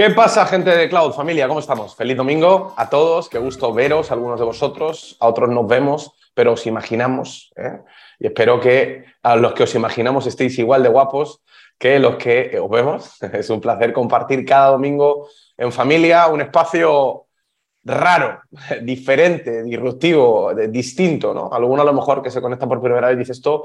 ¿Qué pasa, gente de Cloud? Familia, ¿cómo estamos? Feliz domingo a todos, qué gusto veros, algunos de vosotros, a otros nos vemos, pero os imaginamos, ¿eh? y espero que a los que os imaginamos estéis igual de guapos que los que os vemos. Es un placer compartir cada domingo en familia un espacio raro, diferente, disruptivo, distinto, ¿no? Alguno a lo mejor que se conecta por primera vez dice esto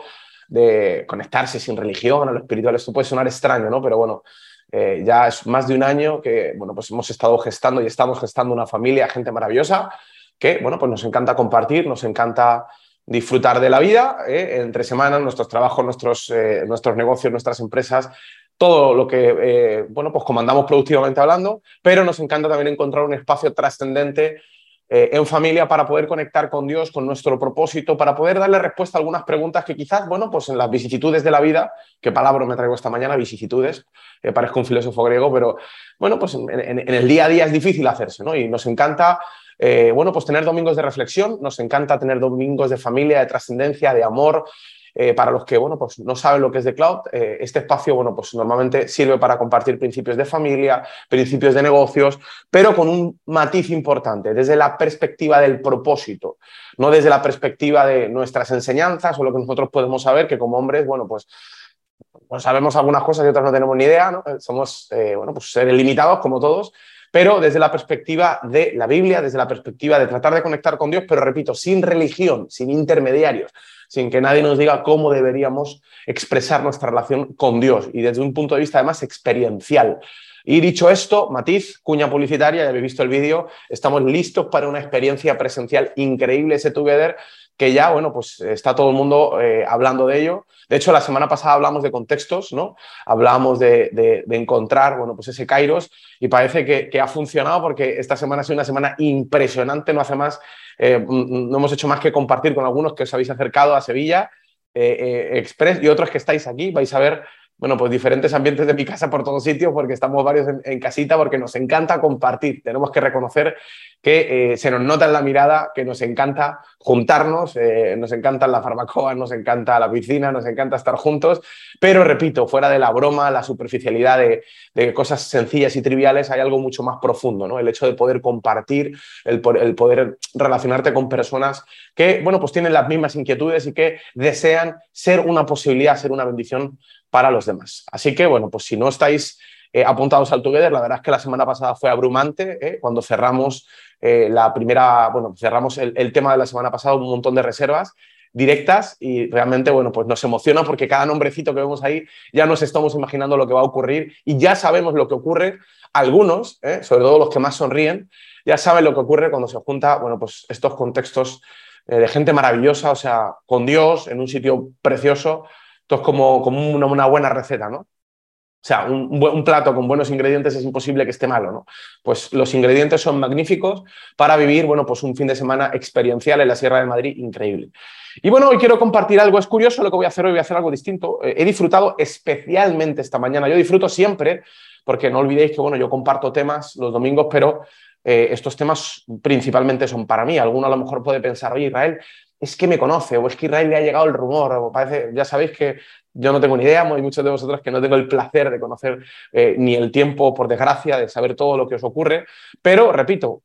de conectarse sin religión, a lo espiritual, esto puede sonar extraño, ¿no? Pero bueno, eh, ya es más de un año que, bueno, pues hemos estado gestando y estamos gestando una familia, gente maravillosa, que, bueno, pues nos encanta compartir, nos encanta disfrutar de la vida, ¿eh? entre semanas, nuestros trabajos, nuestros, eh, nuestros negocios, nuestras empresas, todo lo que, bueno, pues comandamos productivamente hablando, pero nos encanta también encontrar un espacio trascendente eh, en familia para poder conectar con Dios, con nuestro propósito, para poder darle respuesta a algunas preguntas que quizás, bueno, pues en las vicisitudes de la vida, qué palabra me traigo esta mañana, vicisitudes, eh, parezco un filósofo griego, pero bueno, pues en, el día a día es difícil hacerse, ¿no? Y nos encanta, eh, bueno, pues tener domingos de reflexión, nos encanta tener domingos de familia, de trascendencia, de amor, eh, para los que bueno, pues no saben lo que es de cloud, eh, este espacio bueno, pues normalmente sirve para compartir principios de familia, principios de negocios, pero con un matiz importante, desde la perspectiva del propósito, no desde la perspectiva de nuestras enseñanzas o lo que nosotros podemos saber, que como hombres, bueno, pues pues sabemos algunas cosas y otras no tenemos ni idea, ¿no? Somos, eh, bueno, pues seres limitados como todos, pero desde la perspectiva de la Biblia, desde la perspectiva de tratar de conectar con Dios, pero repito, sin religión, sin intermediarios, sin que nadie nos diga cómo deberíamos expresar nuestra relación con Dios. Y desde un punto de vista además experiencial. Y dicho esto, matiz, cuña publicitaria, ya habéis visto el vídeo, estamos listos para una experiencia presencial increíble ese Together que ya, bueno, pues está todo el mundo eh, hablando de ello. De hecho, la semana pasada hablamos de contextos, ¿no? Hablábamos de, encontrar, bueno, pues ese Kairos y parece que, ha funcionado porque esta semana ha sido una semana impresionante, no hace más, eh, no hemos hecho más que compartir con algunos que os habéis acercado a Sevilla eh, Express y otros que estáis aquí, vais a ver bueno, pues diferentes ambientes de mi casa por todos sitios, porque estamos varios en, casita, porque nos encanta compartir. Tenemos que reconocer que se nos nota en la mirada que nos encanta juntarnos, eh, nos encanta la farmacoa, nos encanta la piscina, nos encanta estar juntos, pero repito, fuera de la broma, la superficialidad de, cosas sencillas y triviales, hay algo mucho más profundo, ¿no? El hecho de poder compartir, el, poder relacionarte con personas que, bueno, pues tienen las mismas inquietudes y que desean ser una posibilidad, ser una bendición para los demás. Así que, bueno, pues si no estáis eh, apuntados al Together, la verdad es que la semana pasada fue abrumante, eh, cuando cerramos eh, la primera, bueno, cerramos el, tema de la semana pasada, un montón de reservas directas y realmente, bueno, pues nos emociona porque cada nombrecito que vemos ahí ya nos estamos imaginando lo que va a ocurrir y ya sabemos lo que ocurre. Algunos, sobre todo los que más sonríen, ya saben lo que ocurre cuando se junta, bueno, pues estos contextos de gente maravillosa, o sea, con Dios en un sitio precioso, esto es como, como una, buena receta, ¿no? O sea, un, plato con buenos ingredientes es imposible que esté malo, ¿no? Pues los ingredientes son magníficos para vivir, bueno, pues un fin de semana experiencial en la Sierra de Madrid increíble. Y bueno, hoy quiero compartir algo, es curioso lo que voy a hacer hoy, voy a hacer algo distinto. Eh, he disfrutado especialmente esta mañana, yo disfruto siempre, porque no olvidéis que, bueno, yo comparto temas los domingos, pero eh, estos temas principalmente son para mí. Alguno a lo mejor puede pensar, oye, Israel, es que me conoce o es que Israel le ha llegado el rumor, o parece, ya sabéis que yo no tengo ni idea, hay muchos de vosotros que no tengo el placer de conocer eh, ni el tiempo, por desgracia, de saber todo lo que os ocurre, pero repito,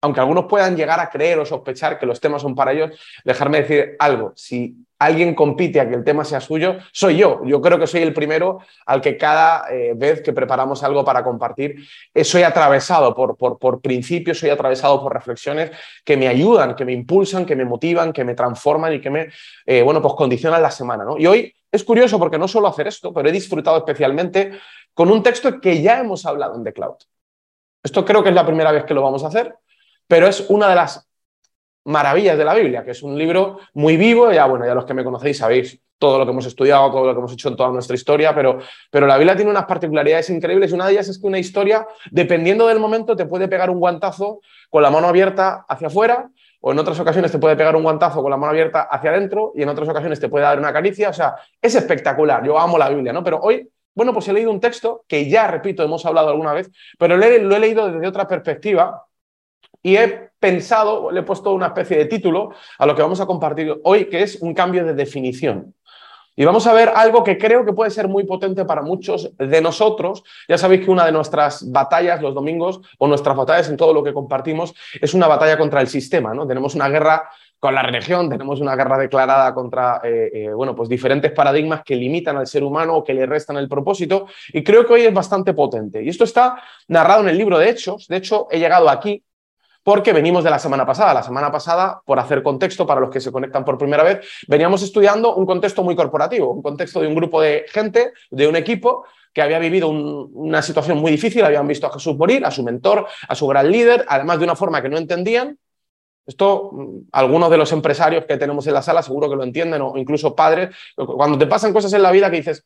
aunque algunos puedan llegar a creer o sospechar que los temas son para ellos, dejarme decir algo, si alguien compite a que el tema sea suyo, soy yo. Yo creo que soy el primero al que cada eh, vez que preparamos algo para compartir, eh, soy atravesado por, por, principios, soy atravesado por reflexiones que me ayudan, que me impulsan, que me motivan, que me transforman y que me, eh, bueno, pues condicionan la semana. ¿no? Y hoy es curioso porque no suelo hacer esto, pero he disfrutado especialmente con un texto que ya hemos hablado en The Cloud. Esto creo que es la primera vez que lo vamos a hacer, pero es una de las maravillas de la Biblia, que es un libro muy vivo, ya bueno, ya los que me conocéis sabéis todo lo que hemos estudiado, todo lo que hemos hecho en toda nuestra historia, pero, pero la Biblia tiene unas particularidades increíbles y una de ellas es que una historia, dependiendo del momento, te puede pegar un guantazo con la mano abierta hacia afuera, o en otras ocasiones te puede pegar un guantazo con la mano abierta hacia adentro, y en otras ocasiones te puede dar una caricia, o sea, es espectacular, yo amo la Biblia, ¿no? Pero hoy, bueno, pues he leído un texto que ya, repito, hemos hablado alguna vez, pero lo he leído desde otra perspectiva, y he pensado, le he puesto una especie de título a lo que vamos a compartir hoy, que es un cambio de definición. Y vamos a ver algo que creo que puede ser muy potente para muchos de nosotros. Ya sabéis que una de nuestras batallas los domingos o nuestras batallas en todo lo que compartimos es una batalla contra el sistema. ¿no? Tenemos una guerra con la religión, tenemos una guerra declarada contra eh, eh, bueno, pues diferentes paradigmas que limitan al ser humano o que le restan el propósito. Y creo que hoy es bastante potente. Y esto está narrado en el libro de Hechos. De hecho, he llegado aquí porque venimos de la semana pasada. La semana pasada, por hacer contexto para los que se conectan por primera vez, veníamos estudiando un contexto muy corporativo, un contexto de un grupo de gente, de un equipo que había vivido una situación muy difícil, habían visto a Jesús morir, a su mentor, a su gran líder, además de una forma que no entendían. Esto, mm, algunos de los empresarios que tenemos en la sala seguro que lo entienden, o incluso padres, cuando te pasan cosas en la vida que dices,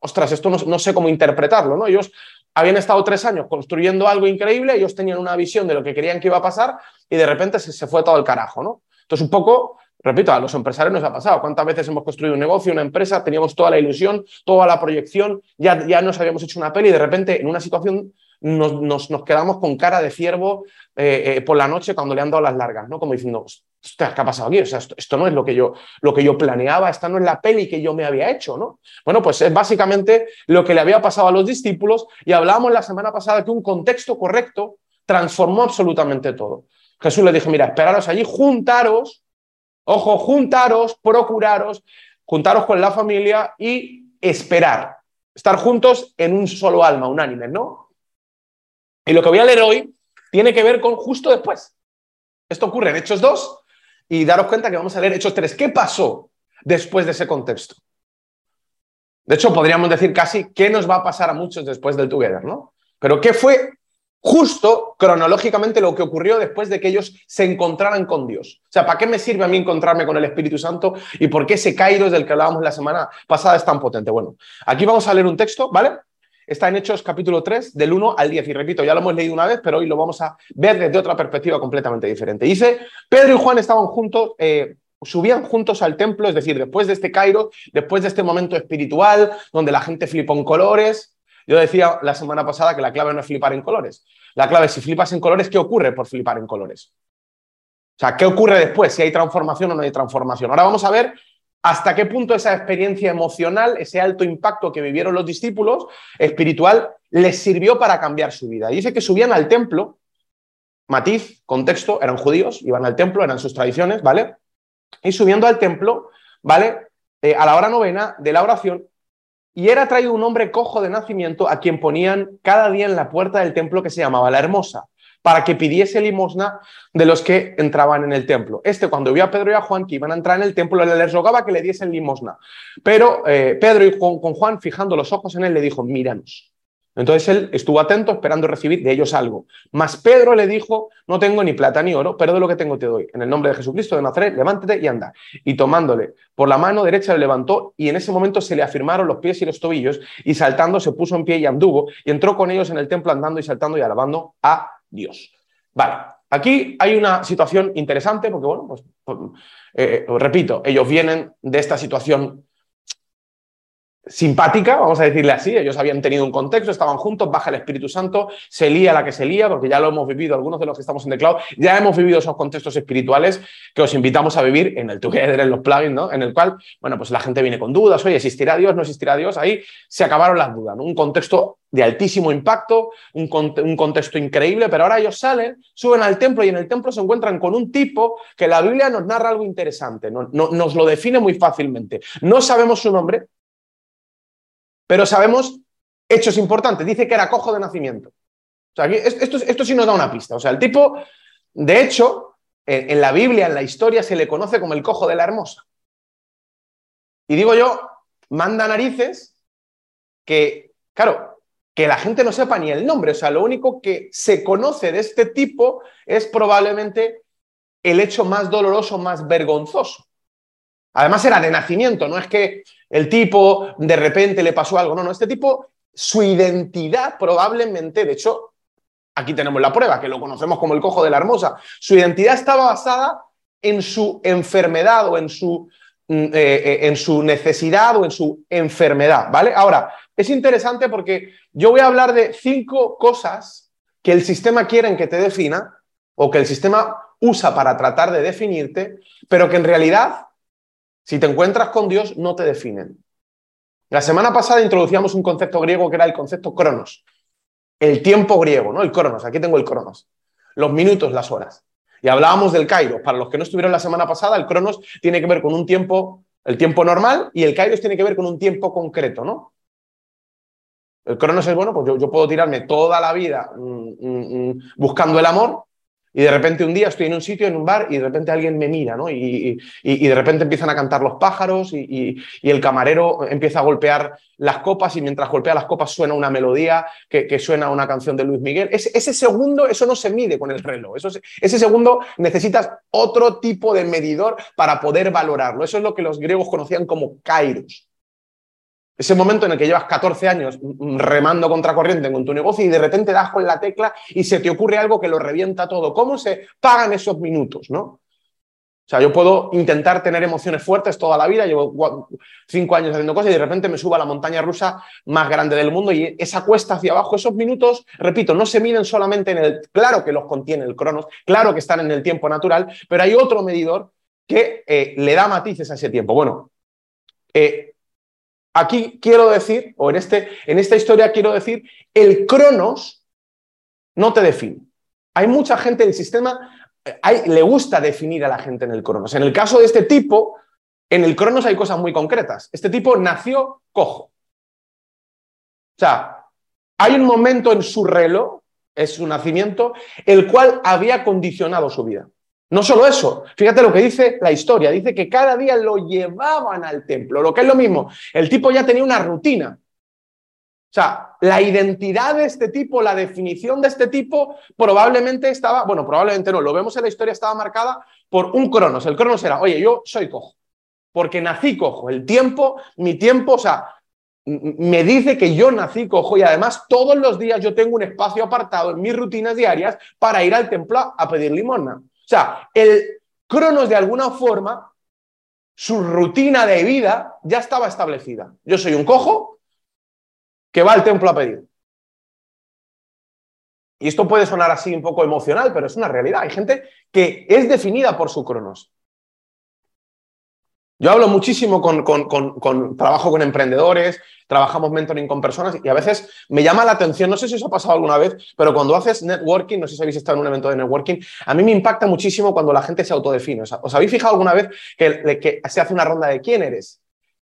ostras, esto no, sé cómo interpretarlo, ¿no? Ellos habían estado tres años construyendo algo increíble, ellos tenían una visión de lo que querían que iba a pasar y de repente se, fue todo el carajo, ¿no? Entonces, un poco, repito, a los empresarios nos ha pasado. ¿Cuántas veces hemos construido un negocio, una empresa, teníamos toda la ilusión, toda la proyección, ya, ya nos habíamos hecho una peli y de repente en una situación nos, nos, quedamos con cara de ciervo eh, eh, por la noche cuando le han dado las largas, ¿no? Como diciendo, ¿qué ha pasado aquí? O sea, esto, no es lo que, yo, lo que yo planeaba, esta no es la peli que yo me había hecho, ¿no? Bueno, pues es básicamente lo que le había pasado a los discípulos y hablábamos la semana pasada que un contexto correcto transformó absolutamente todo. Jesús le dijo, mira, esperaros allí, juntaros, ojo, juntaros, procuraros, juntaros con la familia y esperar, estar juntos en un solo alma, unánime, ¿no? Y lo que voy a leer hoy tiene que ver con justo después. Esto ocurre en Hechos 2 y daros cuenta que vamos a leer Hechos 3. ¿Qué pasó después de ese contexto? De hecho, podríamos decir casi qué nos va a pasar a muchos después del Together, ¿no? Pero qué fue justo cronológicamente lo que ocurrió después de que ellos se encontraran con Dios. O sea, ¿para qué me sirve a mí encontrarme con el Espíritu Santo y por qué ese Kairos del que hablábamos la semana pasada es tan potente? Bueno, aquí vamos a leer un texto, ¿vale? Está en Hechos capítulo 3, del 1 al 10. Y repito, ya lo hemos leído una vez, pero hoy lo vamos a ver desde otra perspectiva completamente diferente. Dice, Pedro y Juan estaban juntos, eh, subían juntos al templo, es decir, después de este Cairo, después de este momento espiritual, donde la gente flipó en colores. Yo decía la semana pasada que la clave no es flipar en colores. La clave es si flipas en colores, ¿qué ocurre por flipar en colores? O sea, ¿qué ocurre después? Si hay transformación o no hay transformación. Ahora vamos a ver hasta qué punto esa experiencia emocional, ese alto impacto que vivieron los discípulos espiritual, les sirvió para cambiar su vida. Y dice que subían al templo, matiz, contexto, eran judíos, iban al templo, eran sus tradiciones, ¿vale? Y subiendo al templo, ¿vale? Eh, a la hora novena de la oración, y era traído un hombre cojo de nacimiento a quien ponían cada día en la puerta del templo que se llamaba la Hermosa para que pidiese limosna de los que entraban en el templo. Este, cuando vio a Pedro y a Juan que iban a entrar en el templo, les rogaba que le diesen limosna. Pero eh, Pedro y con, Juan, fijando los ojos en él, le dijo, míranos. Entonces él estuvo atento esperando recibir de ellos algo. Mas Pedro le dijo, no tengo ni plata ni oro, pero de lo que tengo te doy. En el nombre de Jesucristo de Nazaret, levántate y anda. Y tomándole por la mano derecha le levantó y en ese momento se le afirmaron los pies y los tobillos y saltando se puso en pie y anduvo y entró con ellos en el templo andando y saltando y alabando a Dios. Vale, aquí hay una situación interesante porque, bueno, pues, eh, repito, ellos vienen de esta situación simpática, vamos a decirle así, ellos habían tenido un contexto, estaban juntos, baja el Espíritu Santo, se lía la que se lía, porque ya lo hemos vivido, algunos de los que estamos en The Cloud, ya hemos vivido esos contextos espirituales que os invitamos a vivir en el Together, en los plugins, ¿no? En el cual, bueno, pues la gente viene con dudas, oye, ¿existirá Dios? ¿No existirá Dios? Ahí se acabaron las dudas, Un contexto de altísimo impacto, un, un contexto increíble, pero ahora ellos salen, suben al templo y en el templo se encuentran con un tipo que la Biblia nos narra algo interesante, no, nos lo define muy fácilmente. No sabemos su nombre, pero sabemos hechos importantes. Dice que era cojo de nacimiento. O sea, esto, esto sí nos da una pista. O sea, el tipo, de hecho, en, la Biblia, en la historia, se le conoce como el cojo de la hermosa. Y digo yo, manda narices que, claro, que la gente no sepa ni el nombre. O sea, lo único que se conoce de este tipo es probablemente el hecho más doloroso, más vergonzoso. Además era de nacimiento, no es que el tipo de repente le pasó algo, no, no, este tipo, su identidad probablemente, de hecho, aquí tenemos la prueba, que lo conocemos como el cojo de la hermosa, su identidad estaba basada en su enfermedad o en su, mm, eh, eh, en su necesidad o en su enfermedad, ¿vale? Ahora, es interesante porque yo voy a hablar de cinco cosas que el sistema quiere que te defina o que el sistema usa para tratar de definirte, pero que en realidad si te encuentras con Dios, no te definen. La semana pasada introducíamos un concepto griego que era el concepto cronos, el tiempo griego, ¿no? El cronos, aquí tengo el cronos, los minutos, las horas. Y hablábamos del kairos. Para los que no estuvieron la semana pasada, el cronos tiene que ver con un tiempo, el tiempo normal, y el kairos tiene que ver con un tiempo concreto, ¿no? El cronos es bueno, pues yo, puedo tirarme toda la vida mm, mm, mm, buscando el amor y de repente un día estoy en un sitio, en un bar, y de repente alguien me mira, ¿no? Y, de repente empiezan a cantar los pájaros y, el camarero empieza a golpear las copas y mientras golpea las copas suena una melodía que, suena una canción de Luis Miguel. Ese, segundo, eso no se mide con el reloj. Eso, ese segundo necesitas otro tipo de medidor para poder valorarlo. Eso es lo que los griegos conocían como kairos. Ese momento en el que llevas 14 años remando contra corriente con tu negocio y de repente das con la tecla y se te ocurre algo que lo revienta todo. ¿Cómo se pagan esos minutos? ¿no? O sea, yo puedo intentar tener emociones fuertes toda la vida, llevo cinco años haciendo cosas y de repente me subo a la montaña rusa más grande del mundo y esa cuesta hacia abajo, esos minutos, repito, no se miden solamente en el, claro que los contiene el cronos, claro que están en el tiempo natural, pero hay otro medidor que eh, le da matices a ese tiempo. Bueno, eh, Aquí quiero decir, o en, este, en esta historia quiero decir, el cronos no te define. Hay mucha gente del sistema, hay, le gusta definir a la gente en el cronos. En el caso de este tipo, en el cronos hay cosas muy concretas. Este tipo nació cojo. O sea, hay un momento en su reloj, es su nacimiento, el cual había condicionado su vida. No solo eso, fíjate lo que dice la historia, dice que cada día lo llevaban al templo, lo que es lo mismo, el tipo ya tenía una rutina. O sea, la identidad de este tipo, la definición de este tipo, probablemente estaba, bueno, probablemente no, lo vemos en la historia, estaba marcada por un cronos. El cronos era, oye, yo soy cojo, porque nací cojo. El tiempo, mi tiempo, o sea, me dice que yo nací cojo y además todos los días yo tengo un espacio apartado en mis rutinas diarias para ir al templo a pedir limosna. O sea, el Cronos de alguna forma, su rutina de vida ya estaba establecida. Yo soy un cojo que va al templo a pedir. Y esto puede sonar así un poco emocional, pero es una realidad. Hay gente que es definida por su cronos. Yo hablo muchísimo con, con, trabajo con emprendedores, trabajamos mentoring con personas y a veces me llama la atención, no sé si os ha pasado alguna vez, pero cuando haces networking, no sé si habéis estado en un evento de networking, a mí me impacta muchísimo cuando la gente se autodefine. ¿Os habéis fijado alguna vez que, se hace una ronda de quién eres?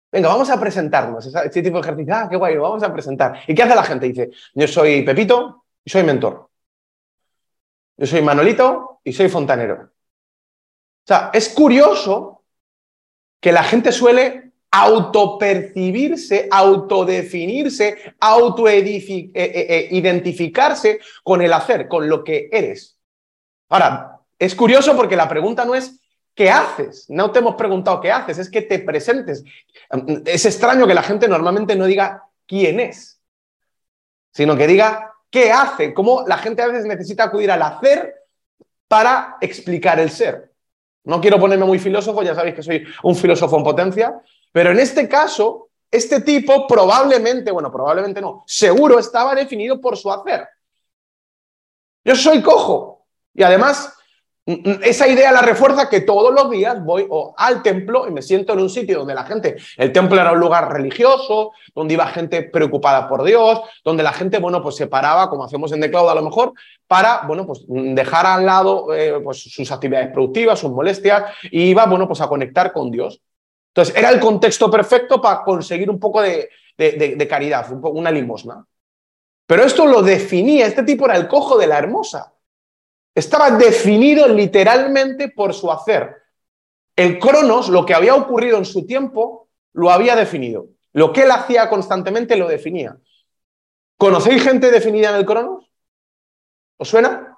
Venga, vamos a presentarnos. Este tipo de ejercicio, ah, qué guay, vamos a presentar. ¿Y qué hace la gente? Dice, yo soy Pepito y soy mentor. Yo soy Manolito y soy fontanero. O sea, es curioso que la gente suele autopercibirse, autodefinirse, autoidentificarse eh, eh, eh, con el hacer, con lo que eres. Ahora, es curioso porque la pregunta no es ¿qué haces? No te hemos preguntado qué haces, es que te presentes. Es extraño que la gente normalmente no diga quién es, sino que diga qué hace, cómo la gente a veces necesita acudir al hacer para explicar el ser. No quiero ponerme muy filósofo, ya sabéis que soy un filósofo en potencia, pero en este caso, este tipo probablemente, bueno, probablemente no, seguro estaba definido por su hacer. Yo soy cojo y además esa idea la refuerza que todos los días voy al templo y me siento en un sitio donde la gente, el templo era un lugar religioso, donde iba gente preocupada por Dios, donde la gente, bueno, pues se paraba, como hacemos en The Cloud a lo mejor, para, bueno, pues dejar al lado eh, pues, sus actividades productivas, sus molestias, y iba, bueno, pues a conectar con Dios. Entonces, era el contexto perfecto para conseguir un poco de, de caridad, una limosna. Pero esto lo definía, este tipo era el cojo de la hermosa. Estaba definido literalmente por su hacer. El Cronos, lo que había ocurrido en su tiempo, lo había definido. Lo que él hacía constantemente lo definía. ¿Conocéis gente definida en el Cronos? ¿Os suena?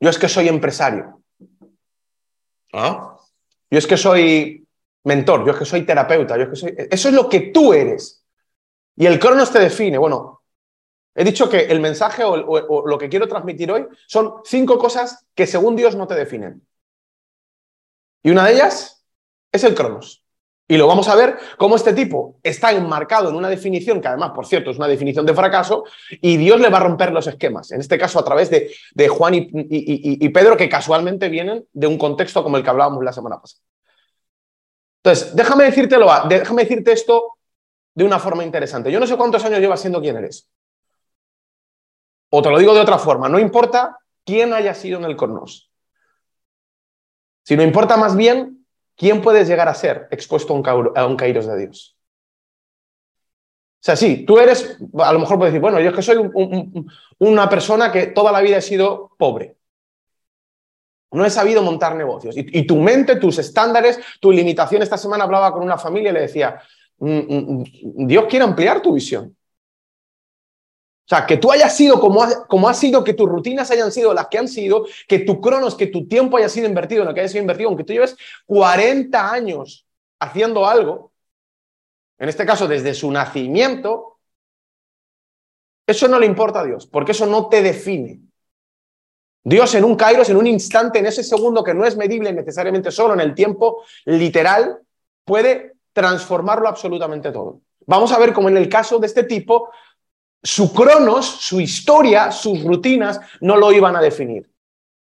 Yo es que soy empresario. ¿Ah? Yo es que soy mentor, yo es que soy terapeuta, yo es que soy... Eso es lo que tú eres. Y el Cronos te define. Bueno, He dicho que el mensaje o, lo que quiero transmitir hoy son cinco cosas que según Dios no te definen. Y una de ellas es el cronos. Y lo vamos a ver cómo este tipo está enmarcado en una definición, que además, por cierto, es una definición de fracaso, y Dios le va a romper los esquemas. En este caso, a través de, Juan y Pedro, que casualmente vienen de un contexto como el que hablábamos la semana pasada. Entonces, déjame, decírtelo, déjame decirte esto de una forma interesante. Yo no sé cuántos años llevas siendo quien eres. O te lo digo de otra forma, no importa quién haya sido en el Cornos, sino importa más bien quién puedes llegar a ser expuesto a un, Kairos de Dios. O sea, sí, tú eres, a lo mejor puedes decir, bueno, yo es que soy una persona que toda la vida he sido pobre. No he sabido montar negocios. Y, tu mente, tus estándares, tu limitación. Esta semana hablaba con una familia y le decía, mm, mm, mm, Dios quiere ampliar tu visión. O sea, que tú hayas sido como has, como sido, que tus rutinas hayan sido las que han sido, que tu cronos, que tu tiempo haya sido invertido en lo que haya sido invertido, aunque tú lleves 40 años haciendo algo, en este caso desde su nacimiento, eso no le importa a Dios, porque eso no te define. Dios en un kairos, en un instante, en ese segundo que no es medible necesariamente solo en el tiempo literal, puede transformarlo absolutamente todo. Vamos a ver cómo en el caso de este tipo, su cronos, su historia, sus rutinas no lo iban a definir.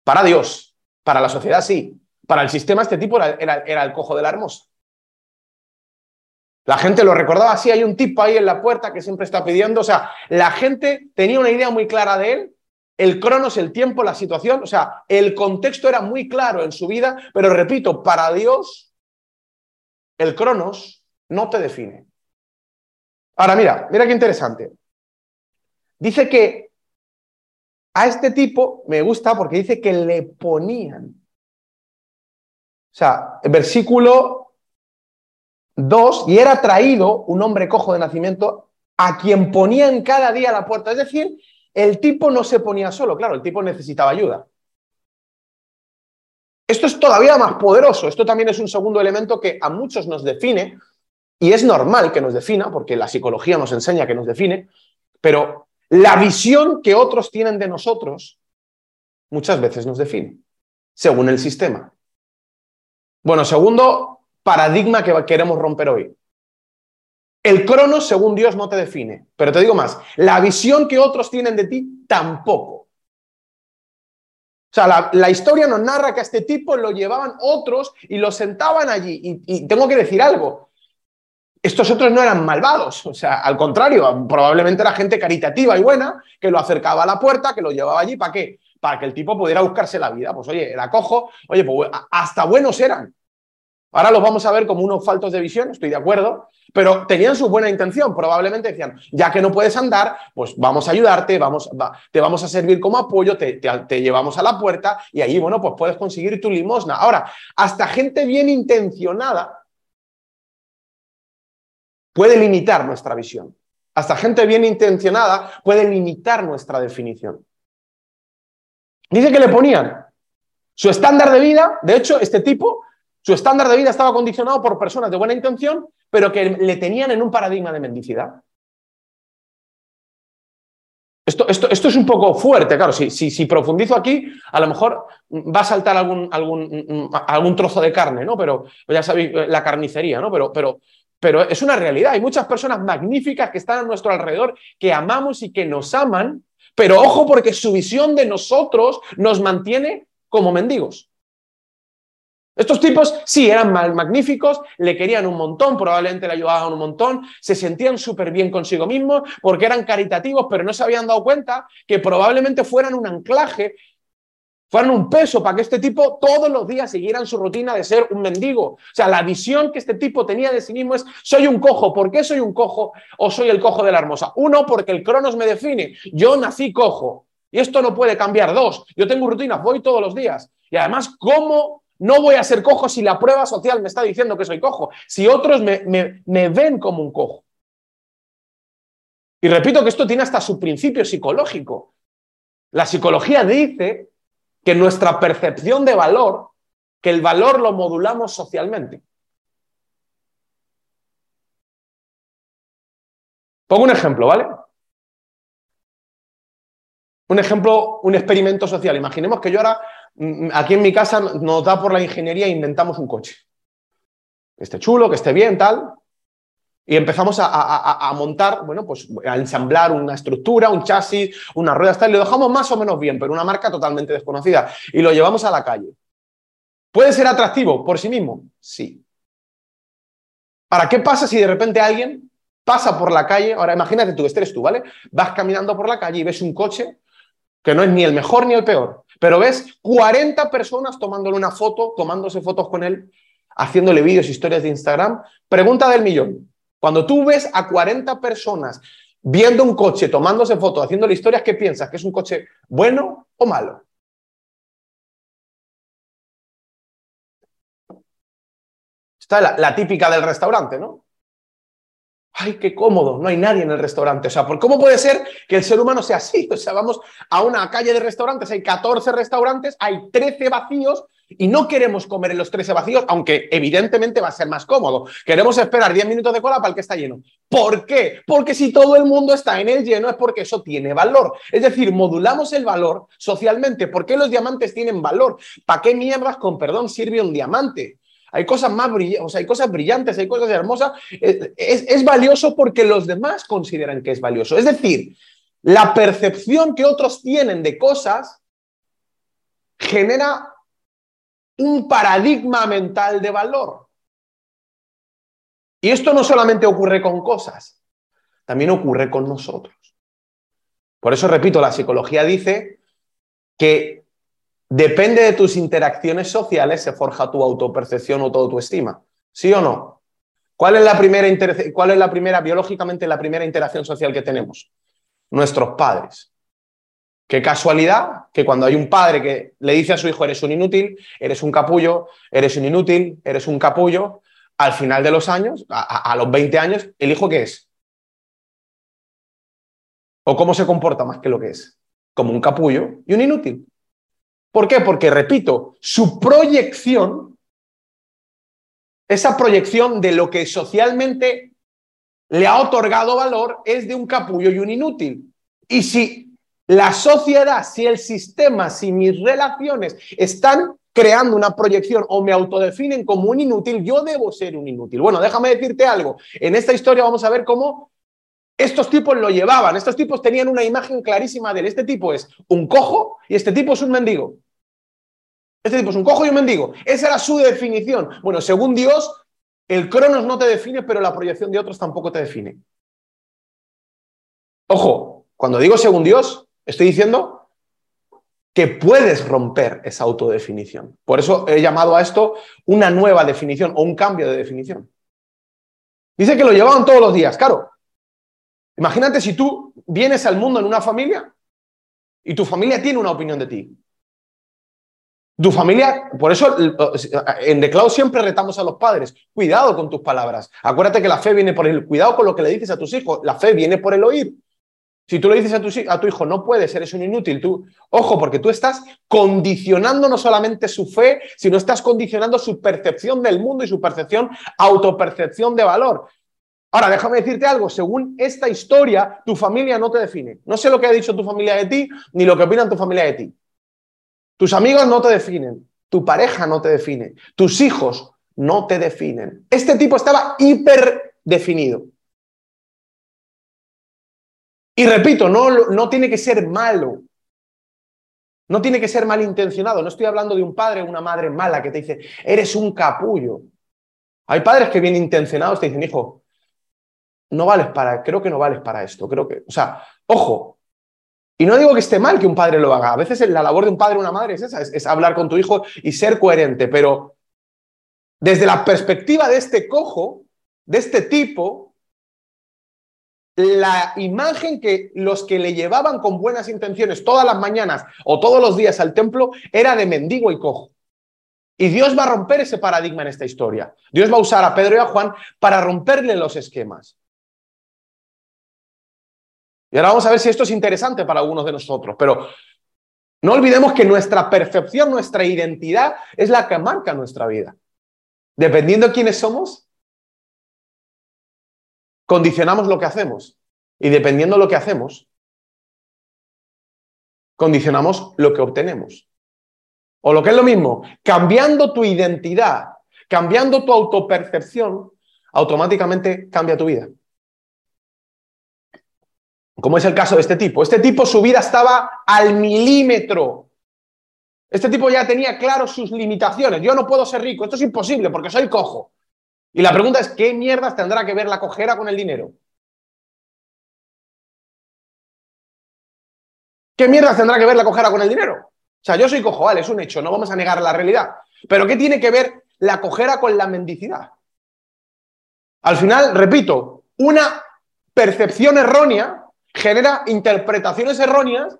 Para Dios, para la sociedad sí, para el sistema este tipo era, el cojo de la hermosa. La gente lo recordaba así, hay un tipo ahí en la puerta que siempre está pidiendo, o sea, la gente tenía una idea muy clara de él, el cronos, el tiempo, la situación, o sea, el contexto era muy claro en su vida, pero repito, para Dios, el cronos no te define. Ahora, mira, mira qué interesante. Dice que a este tipo me gusta porque dice que le ponían. O sea, el versículo Dos, y era traído un hombre cojo de nacimiento a quien ponían cada día la puerta. Es decir, el tipo no se ponía solo, claro, el tipo necesitaba ayuda. Esto es todavía más poderoso. Esto también es un segundo elemento que a muchos nos define, y es normal que nos defina, porque la psicología nos enseña que nos define, pero la visión que otros tienen de nosotros muchas veces nos define, según el sistema. Bueno, segundo, paradigma que queremos romper hoy. El cronos, según Dios, no te define. Pero te digo más, la visión que otros tienen de ti tampoco. O sea, la, historia nos narra que a este tipo lo llevaban otros y lo sentaban allí. Y, tengo que decir algo, estos otros no eran malvados, o sea, al contrario, probablemente era gente caritativa y buena que lo acercaba a la puerta, que lo llevaba allí, ¿para qué? Para que el tipo pudiera buscarse la vida. Pues oye, era cojo, oye, pues hasta buenos eran. Ahora los vamos a ver como unos faltos de visión, estoy de acuerdo, pero tenían su buena intención. Probablemente decían, ya que no puedes andar, pues vamos a ayudarte, vamos, te vamos a servir como apoyo, te, te, llevamos a la puerta y ahí, bueno, pues puedes conseguir tu limosna. Ahora, hasta gente bien intencionada puede limitar nuestra visión. Hasta gente bien intencionada puede limitar nuestra definición. Dice que le ponían su estándar de vida, de hecho, este tipo su estándar de vida estaba condicionado por personas de buena intención, pero que le tenían en un paradigma de mendicidad. Esto, esto, esto es un poco fuerte, claro, si, si, profundizo aquí, a lo mejor va a saltar algún, algún, algún trozo de carne, ¿no? Pero ya sabéis, la carnicería, ¿no? Pero, pero, pero es una realidad. Hay muchas personas magníficas que están a nuestro alrededor, que amamos y que nos aman, pero ojo porque su visión de nosotros nos mantiene como mendigos. Estos tipos sí eran magníficos, le querían un montón, probablemente le ayudaban un montón, se sentían súper bien consigo mismos porque eran caritativos, pero no se habían dado cuenta que probablemente fueran un anclaje, fueran un peso para que este tipo todos los días siguieran su rutina de ser un mendigo. O sea, la visión que este tipo tenía de sí mismo es, soy un cojo, ¿por qué soy un cojo o soy el cojo de la hermosa? Uno, porque el cronos me define, yo nací cojo y esto no puede cambiar. Dos, yo tengo rutina, voy todos los días. Y además, ¿cómo no voy a ser cojo si la prueba social me está diciendo que soy cojo, si otros me, ven como un cojo. Y repito que esto tiene hasta su principio psicológico. La psicología dice que nuestra percepción de valor, que el valor lo modulamos socialmente. Pongo un ejemplo, ¿vale? Un ejemplo, un experimento social. Imaginemos que yo ahora Mm, aquí en mi casa nos da por la ingeniería e inventamos un coche. Que esté chulo, que esté bien, tal. Y empezamos a, montar, bueno, pues a ensamblar una estructura, un chasis, unas ruedas, tal. Y lo dejamos más o menos bien, pero una marca totalmente desconocida. Y lo llevamos a la calle. ¿Puede ser atractivo por sí mismo? Sí. Ahora, ¿qué pasa si de repente alguien pasa por la calle? Ahora, imagínate tú, este eres tú, ¿vale? Vas caminando por la calle y ves un coche que no es ni el mejor ni el peor, pero ves 40 personas tomándole una foto, tomándose fotos con él, haciéndole vídeos, historias de Instagram. Pregunta del millón. Cuando tú ves a 40 personas viendo un coche, tomándose fotos, haciéndole historias, ¿qué piensas? ¿Que es un coche bueno o malo? Está la, la típica del restaurante, ¿no? ay, qué cómodo, no hay nadie en el restaurante. O sea, ¿cómo puede ser que el ser humano sea así? O sea, vamos a una calle de restaurantes, hay 14 restaurantes, hay 13 vacíos y no queremos comer en los 13 vacíos, aunque evidentemente va a ser más cómodo. Queremos esperar 10 minutos de cola para el que está lleno. ¿Por qué? Porque si todo el mundo está en el lleno es porque eso tiene valor. Es decir, modulamos el valor socialmente. ¿Por qué los diamantes tienen valor? ¿Para qué mierdas, con perdón, sirve un diamante? hay cosas más brillantes, o sea, hay cosas brillantes, hay cosas hermosas. Es, valioso porque los demás consideran que es valioso. Es decir, la percepción que otros tienen de cosas genera un paradigma mental de valor. Y esto no solamente ocurre con cosas, también ocurre con nosotros. Por eso, repito, la psicología dice que Depende de tus interacciones sociales, se forja tu autopercepción o tu autoestima. ¿Sí o no? ¿Cuál es la primera, cuál es la primera biológicamente, la primera interacción social que tenemos? Nuestros padres. Qué casualidad que cuando hay un padre que le dice a su hijo, eres un inútil, eres un capullo, eres un inútil, eres un capullo, al final de los años, a, los 20 años, ¿el hijo qué es? ¿O cómo se comporta más que lo que es? Como un capullo y un inútil. ¿Por qué? Porque, repito, su proyección, esa proyección de lo que socialmente le ha otorgado valor es de un capullo y un inútil. Y si la sociedad, si el sistema, si mis relaciones están creando una proyección o me autodefinen como un inútil, yo debo ser un inútil. Bueno, déjame decirte algo. En esta historia vamos a ver cómo estos tipos lo llevaban. Estos tipos tenían una imagen clarísima de él. Este tipo es un cojo y este tipo es un mendigo. Este tipo es un cojo y un mendigo. Esa era su definición. Bueno, según Dios, el cronos no te define, pero la proyección de otros tampoco te define. Ojo, cuando digo según Dios, estoy diciendo que puedes romper esa autodefinición. Por eso he llamado a esto una nueva definición o un cambio de definición. Dice que lo llevaban todos los días, claro. Imagínate si tú vienes al mundo en una familia y tu familia tiene una opinión de ti. Tu familia, por eso en The Cloud siempre retamos a los padres, cuidado con tus palabras. Acuérdate que la fe viene por el cuidado con lo que le dices a tus hijos, la fe viene por el oír. Si tú le dices a tu, a tu hijo, no puedes, eres un inútil, tú, ojo, porque tú estás condicionando no solamente su fe, sino estás condicionando su percepción del mundo y su percepción, autopercepción de valor. Ahora, déjame decirte algo, según esta historia, tu familia no te define. No sé lo que ha dicho tu familia de ti, ni lo que opina tu familia de ti. Tus amigos no te definen, tu pareja no te define, tus hijos no te definen. Este tipo estaba hiper definido. Y repito, no, no tiene que ser malo. No tiene que ser malintencionado. No estoy hablando de un padre o una madre mala que te dice, eres un capullo. Hay padres que bien intencionados te dicen, hijo, no vales para, creo que no vales para esto. Creo que, o sea, ojo, y no digo que esté mal que un padre lo haga. A veces la labor de un padre o una madre es esa, es, hablar con tu hijo y ser coherente. Pero desde la perspectiva de este cojo, de este tipo, la imagen que los que le llevaban con buenas intenciones todas las mañanas o todos los días al templo era de mendigo y cojo. Y Dios va a romper ese paradigma en esta historia. Dios va a usar a Pedro y a Juan para romperle los esquemas. Y ahora vamos a ver si esto es interesante para algunos de nosotros, pero no olvidemos que nuestra percepción, nuestra identidad es la que marca nuestra vida. Dependiendo de quiénes somos, condicionamos lo que hacemos. Y dependiendo de lo que hacemos, condicionamos lo que obtenemos. O lo que es lo mismo, cambiando tu identidad, cambiando tu autopercepción, automáticamente cambia tu vida como es el caso de este tipo. Este tipo su vida estaba al milímetro. Este tipo ya tenía claro sus limitaciones. Yo no puedo ser rico, esto es imposible porque soy cojo. Y la pregunta es, ¿qué mierdas tendrá que ver la cojera con el dinero? ¿Qué mierdas tendrá que ver la cojera con el dinero? O sea, yo soy cojo, vale, es un hecho, no vamos a negar la realidad. Pero ¿qué tiene que ver la cojera con la mendicidad? Al final, repito, una percepción errónea genera interpretaciones erróneas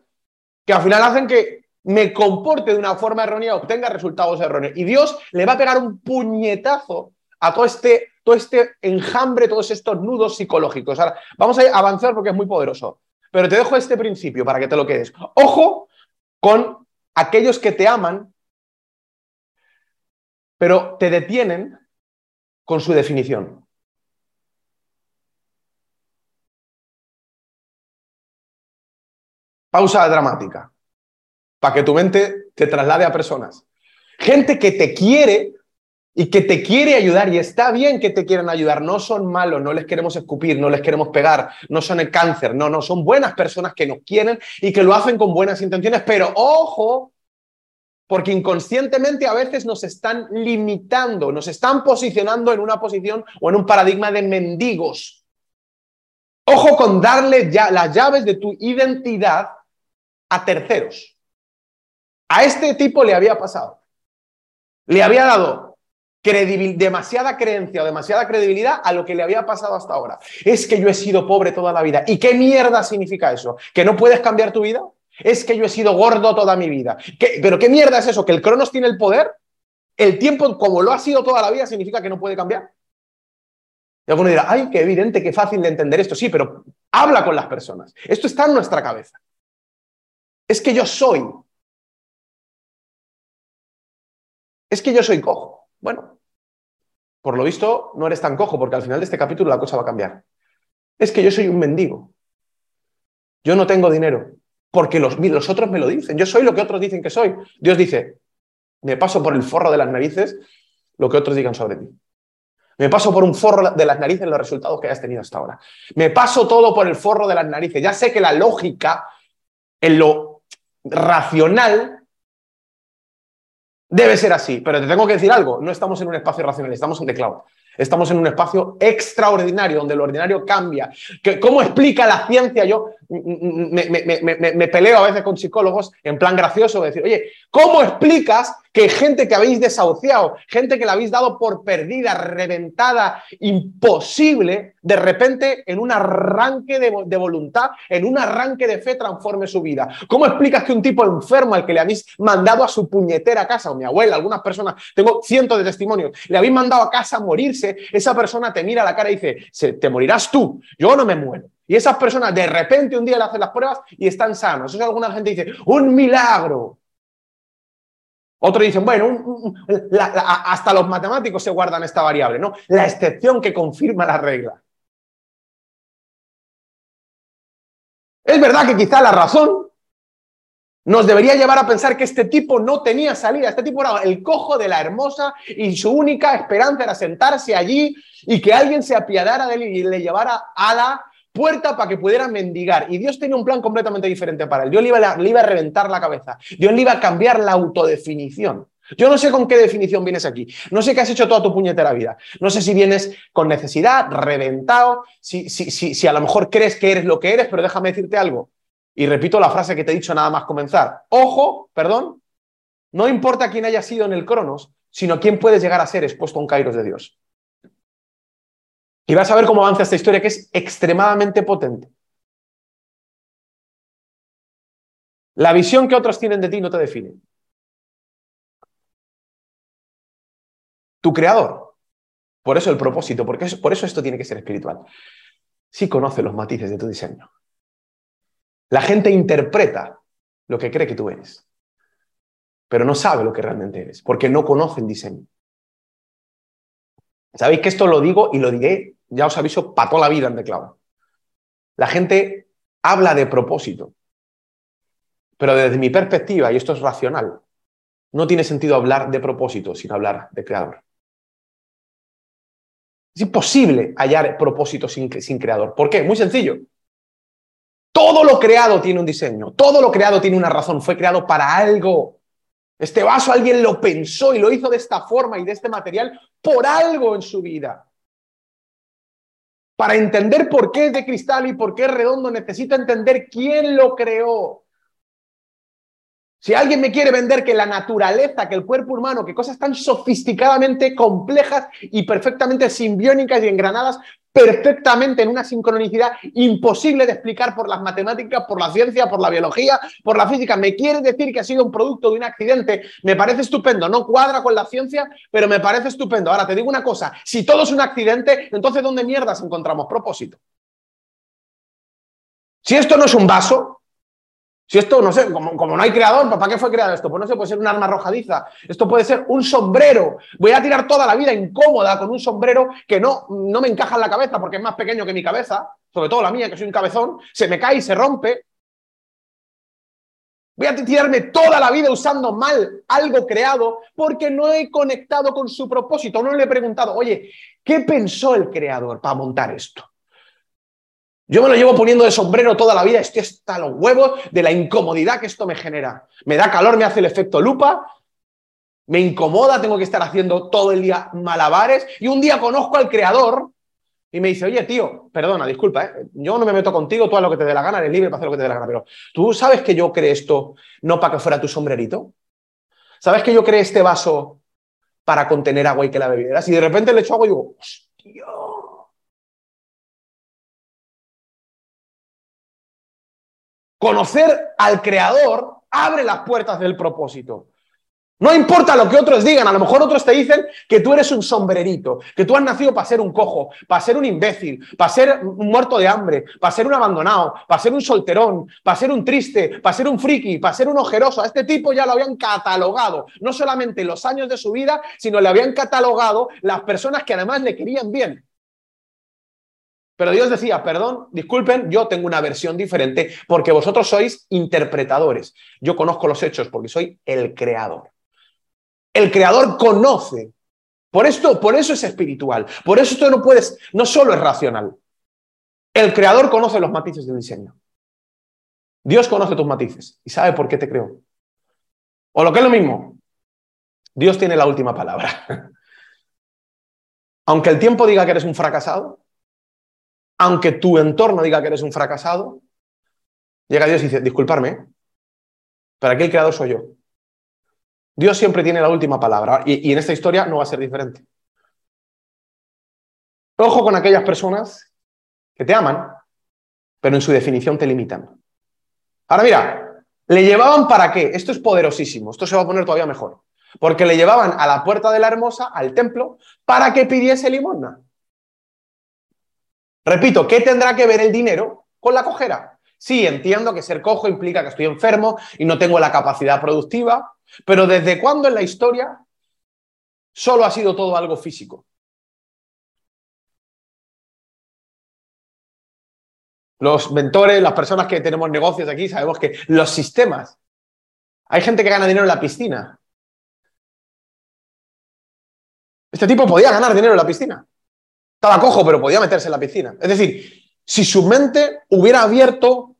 que al final hacen que me comporte de una forma errónea, obtenga resultados erróneos. Y Dios le va a pegar un puñetazo a todo este, todo este enjambre, todos estos nudos psicológicos. Ahora, vamos a avanzar porque es muy poderoso. Pero te dejo este principio para que te lo quedes. Ojo con aquellos que te aman, pero te detienen con su definición. Pausa dramática, para que tu mente te traslade a personas. Gente que te quiere y que te quiere ayudar y está bien que te quieran ayudar, no son malos, no les queremos escupir, no les queremos pegar, no son el cáncer, no, no, son buenas personas que nos quieren y que lo hacen con buenas intenciones, pero ojo, porque inconscientemente a veces nos están limitando, nos están posicionando en una posición o en un paradigma de mendigos. Ojo con darle ya las llaves de tu identidad a terceros. A este tipo le había pasado. Le había dado demasiada creencia o demasiada credibilidad a lo que le había pasado hasta ahora. Es que yo he sido pobre toda la vida. ¿Y qué mierda significa eso? ¿Que no puedes cambiar tu vida? Es que yo he sido gordo toda mi vida. ¿Pero qué mierda es eso? ¿Que el Cronos tiene el poder? ¿El tiempo, como lo ha sido toda la vida, significa que no puede cambiar? Y alguno dirá, ay, qué evidente, qué fácil de entender esto. Sí, pero habla con las personas. Esto está en nuestra cabeza. Es que yo soy. Es que yo soy cojo. Bueno, por lo visto, no eres tan cojo, porque al final de este capítulo la cosa va a cambiar. Es que yo soy un mendigo. Yo no tengo dinero, porque los, los otros me lo dicen. Yo soy lo que otros dicen que soy. Dios dice, me paso por el forro de las narices lo que otros digan sobre ti. Me paso por un forro de las narices los resultados que hayas tenido hasta ahora. Me paso todo por el forro de las narices. Ya sé que la lógica, en lo racional, Debe ser así, pero te tengo que decir algo, no estamos en un espacio racional, estamos en The Cloud. Estamos en un espacio extraordinario, donde lo ordinario cambia. ¿Cómo explica la ciencia? Yo me, peleo a veces con psicólogos en plan gracioso, de decir, oye, ¿cómo explicas que gente que habéis desahuciado, gente que la habéis dado por perdida, reventada, imposible, de repente en un arranque de, voluntad, en un arranque de fe transforme su vida? ¿Cómo explicas que un tipo enfermo al que le habéis mandado a su puñetera casa, o mi abuela, algunas personas, tengo cientos de testimonios, le habéis mandado a casa a morirse, esa persona te mira a la cara y dice, te morirás tú, yo no me muero. Y esas personas de repente un día le hacen las pruebas y están sanos. Eso alguna gente dice, un milagro. Otros dicen, bueno, hasta los matemáticos se guardan esta variable, ¿no? La excepción que confirma la regla. Es verdad que quizá la razón nos debería llevar a pensar que este tipo no tenía salida, este tipo era el cojo de la hermosa y su única esperanza era sentarse allí y que alguien se apiadara de él y le llevara a la puerta para que pudiera mendigar. Y Dios tenía un plan completamente diferente para él. Dios le iba, a, reventar la cabeza. Dios le iba a cambiar la autodefinición. Yo no sé con qué definición vienes aquí. No sé qué has hecho toda tu puñetera vida. No sé si vienes con necesidad, reventado, si, si, si, si a lo mejor crees que eres lo que eres, pero déjame decirte algo. Y repito la frase que te he dicho nada más comenzar. Ojo, perdón, no importa quién haya sido en el Cronos, sino quién puedes llegar a ser expuesto a un Kairos de Dios. Y vas a ver cómo avanza esta historia que es extremadamente potente. La visión que otros tienen de ti no te define. Tu creador. Por eso el propósito, porque por eso esto tiene que ser espiritual. Sí conoce los matices de tu diseño. La gente interpreta lo que cree que tú eres, pero no sabe lo que realmente eres, porque no conoce el diseño. Sabéis que esto lo digo y lo diré, ya os aviso, para toda la vida en declaro. La gente habla de propósito, pero desde mi perspectiva, y esto es racional, no tiene sentido hablar de propósito sin hablar de creador. Es imposible hallar propósito sin, sin creador. ¿Por qué? Muy sencillo. Todo lo creado tiene un diseño, todo lo creado tiene una razón, fue creado para algo. Este vaso alguien lo pensó y lo hizo de esta forma y de este material por algo en su vida. Para entender por qué es de cristal y por qué es redondo, necesito entender quién lo creó. Si alguien me quiere vender que la naturaleza, que el cuerpo humano, que cosas tan sofisticadamente complejas y perfectamente simbiónicas y engranadas perfectamente en una sincronicidad imposible de explicar por las matemáticas, por la ciencia, por la biología, por la física, me quiere decir que ha sido un producto de un accidente, me parece estupendo, no cuadra con la ciencia, pero me parece estupendo. Ahora te digo una cosa, si todo es un accidente, entonces ¿dónde mierdas encontramos propósito? Si esto no es un vaso, si esto, no sé, como, no hay creador, ¿para qué fue creado esto? Pues no sé, puede ser un arma arrojadiza. Esto puede ser un sombrero. Voy a tirar toda la vida incómoda con un sombrero que no, no me encaja en la cabeza porque es más pequeño que mi cabeza, sobre todo la mía, que soy un cabezón, se me cae y se rompe. Voy a tirarme toda la vida usando mal algo creado porque no he conectado con su propósito. No le he preguntado, oye, ¿qué pensó el creador para montar esto? Yo me lo llevo poniendo de sombrero toda la vida, estoy hasta los huevos de la incomodidad que esto me genera. Me da calor, me hace el efecto lupa, me incomoda, tengo que estar haciendo todo el día malabares y un día conozco al creador y me dice, oye, tío, perdona, disculpa, ¿eh? yo no me meto contigo, tú haz lo que te dé la gana, eres libre para hacer lo que te dé la gana, pero tú sabes que yo creé esto no para que fuera tu sombrerito. ¿Sabes que yo creé este vaso para contener agua y que la bebieras? Y de repente le echo agua y digo, hostia. Conocer al creador abre las puertas del propósito. No importa lo que otros digan, a lo mejor otros te dicen que tú eres un sombrerito, que tú has nacido para ser un cojo, para ser un imbécil, para ser un muerto de hambre, para ser un abandonado, para ser un solterón, para ser un triste, para ser un friki, para ser un ojeroso. A este tipo ya lo habían catalogado, no solamente los años de su vida, sino le habían catalogado las personas que además le querían bien. Pero Dios decía, perdón, disculpen, yo tengo una versión diferente porque vosotros sois interpretadores. Yo conozco los hechos porque soy el creador. El creador conoce. Por esto, por eso es espiritual. Por eso esto no puedes, no solo es racional. El creador conoce los matices del diseño. Dios conoce tus matices y sabe por qué te creó. O lo que es lo mismo, Dios tiene la última palabra. Aunque el tiempo diga que eres un fracasado, aunque tu entorno diga que eres un fracasado, llega Dios y dice, disculparme, pero aquí el creador soy yo. Dios siempre tiene la última palabra y, en esta historia no va a ser diferente. Ojo con aquellas personas que te aman, pero en su definición te limitan. Ahora mira, le llevaban para qué? Esto es poderosísimo, esto se va a poner todavía mejor. Porque le llevaban a la puerta de la hermosa, al templo, para que pidiese limosna. Repito, ¿qué tendrá que ver el dinero con la cojera? Sí, entiendo que ser cojo implica que estoy enfermo y no tengo la capacidad productiva, pero ¿desde cuándo en la historia solo ha sido todo algo físico? Los mentores, las personas que tenemos negocios aquí, sabemos que los sistemas. Hay gente que gana dinero en la piscina. Este tipo podía ganar dinero en la piscina. Estaba cojo, pero podía meterse en la piscina. Es decir, si su mente hubiera abierto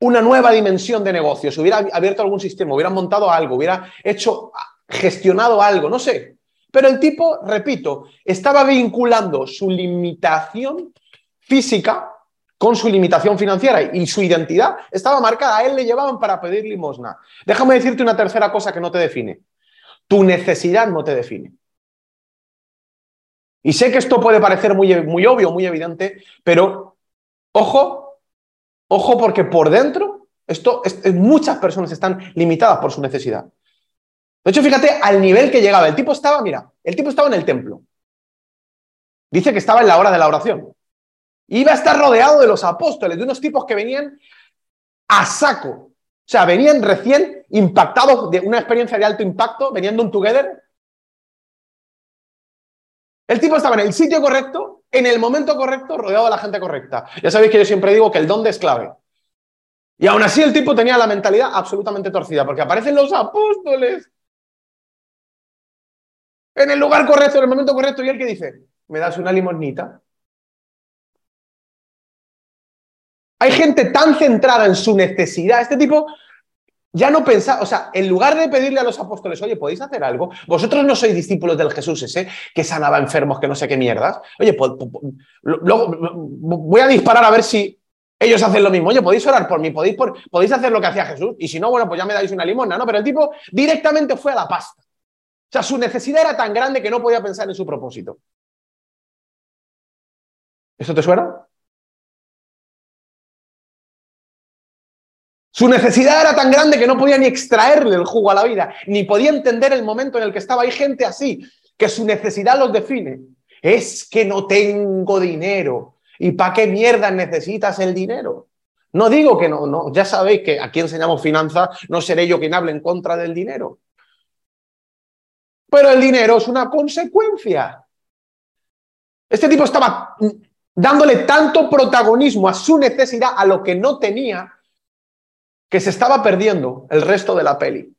una nueva dimensión de negocios, hubiera abierto algún sistema, hubiera montado algo, hubiera hecho, gestionado algo, no sé. Pero el tipo, repito, estaba vinculando su limitación física con su limitación financiera y su identidad estaba marcada. A él le llevaban para pedir limosna. Déjame decirte una tercera cosa que no te define. Tu necesidad no te define. Y sé que esto puede parecer muy, muy obvio, muy evidente, pero ojo, ojo porque por dentro esto, muchas personas están limitadas por su necesidad. De hecho, fíjate al nivel que llegaba. El tipo estaba, mira, el tipo estaba en el templo. Dice que estaba en la hora de la oración. Iba a estar rodeado de los apóstoles, de unos tipos que venían a saco. O sea, venían recién impactados de una experiencia de alto impacto, venían de un together, el tipo estaba en el sitio correcto, en el momento correcto, rodeado de la gente correcta. Ya sabéis que yo siempre digo que el don es clave. Y aún así el tipo tenía la mentalidad absolutamente torcida, porque aparecen los apóstoles en el lugar correcto, en el momento correcto, y él que dice, ¿me das una limonita? Hay gente tan centrada en su necesidad. Este tipo ya no pensaba, o sea, en lugar de pedirle a los apóstoles, oye, ¿podéis hacer algo? Vosotros no sois discípulos del Jesús ese que sanaba enfermos, que no sé qué mierdas. Oye, luego voy a disparar a ver si ellos hacen lo mismo. Oye, podéis orar por mí, podéis, podéis hacer lo que hacía Jesús. Y si no, bueno, pues ya me dais una limona, ¿no? Pero el tipo directamente fue a la pasta. O sea, su necesidad era tan grande que no podía pensar en su propósito. ¿Eso te suena? Su necesidad era tan grande que no podía ni extraerle el jugo a la vida, ni podía entender el momento en el que estaba. Hay gente así, que su necesidad los define. Es que no tengo dinero. ¿Y para qué mierda necesitas el dinero? No digo que no, no, ya sabéis que aquí enseñamos finanzas, no seré yo quien hable en contra del dinero. Pero el dinero es una consecuencia. Este tipo estaba dándole tanto protagonismo a su necesidad, a lo que no tenía, que se estaba perdiendo el resto de la peli.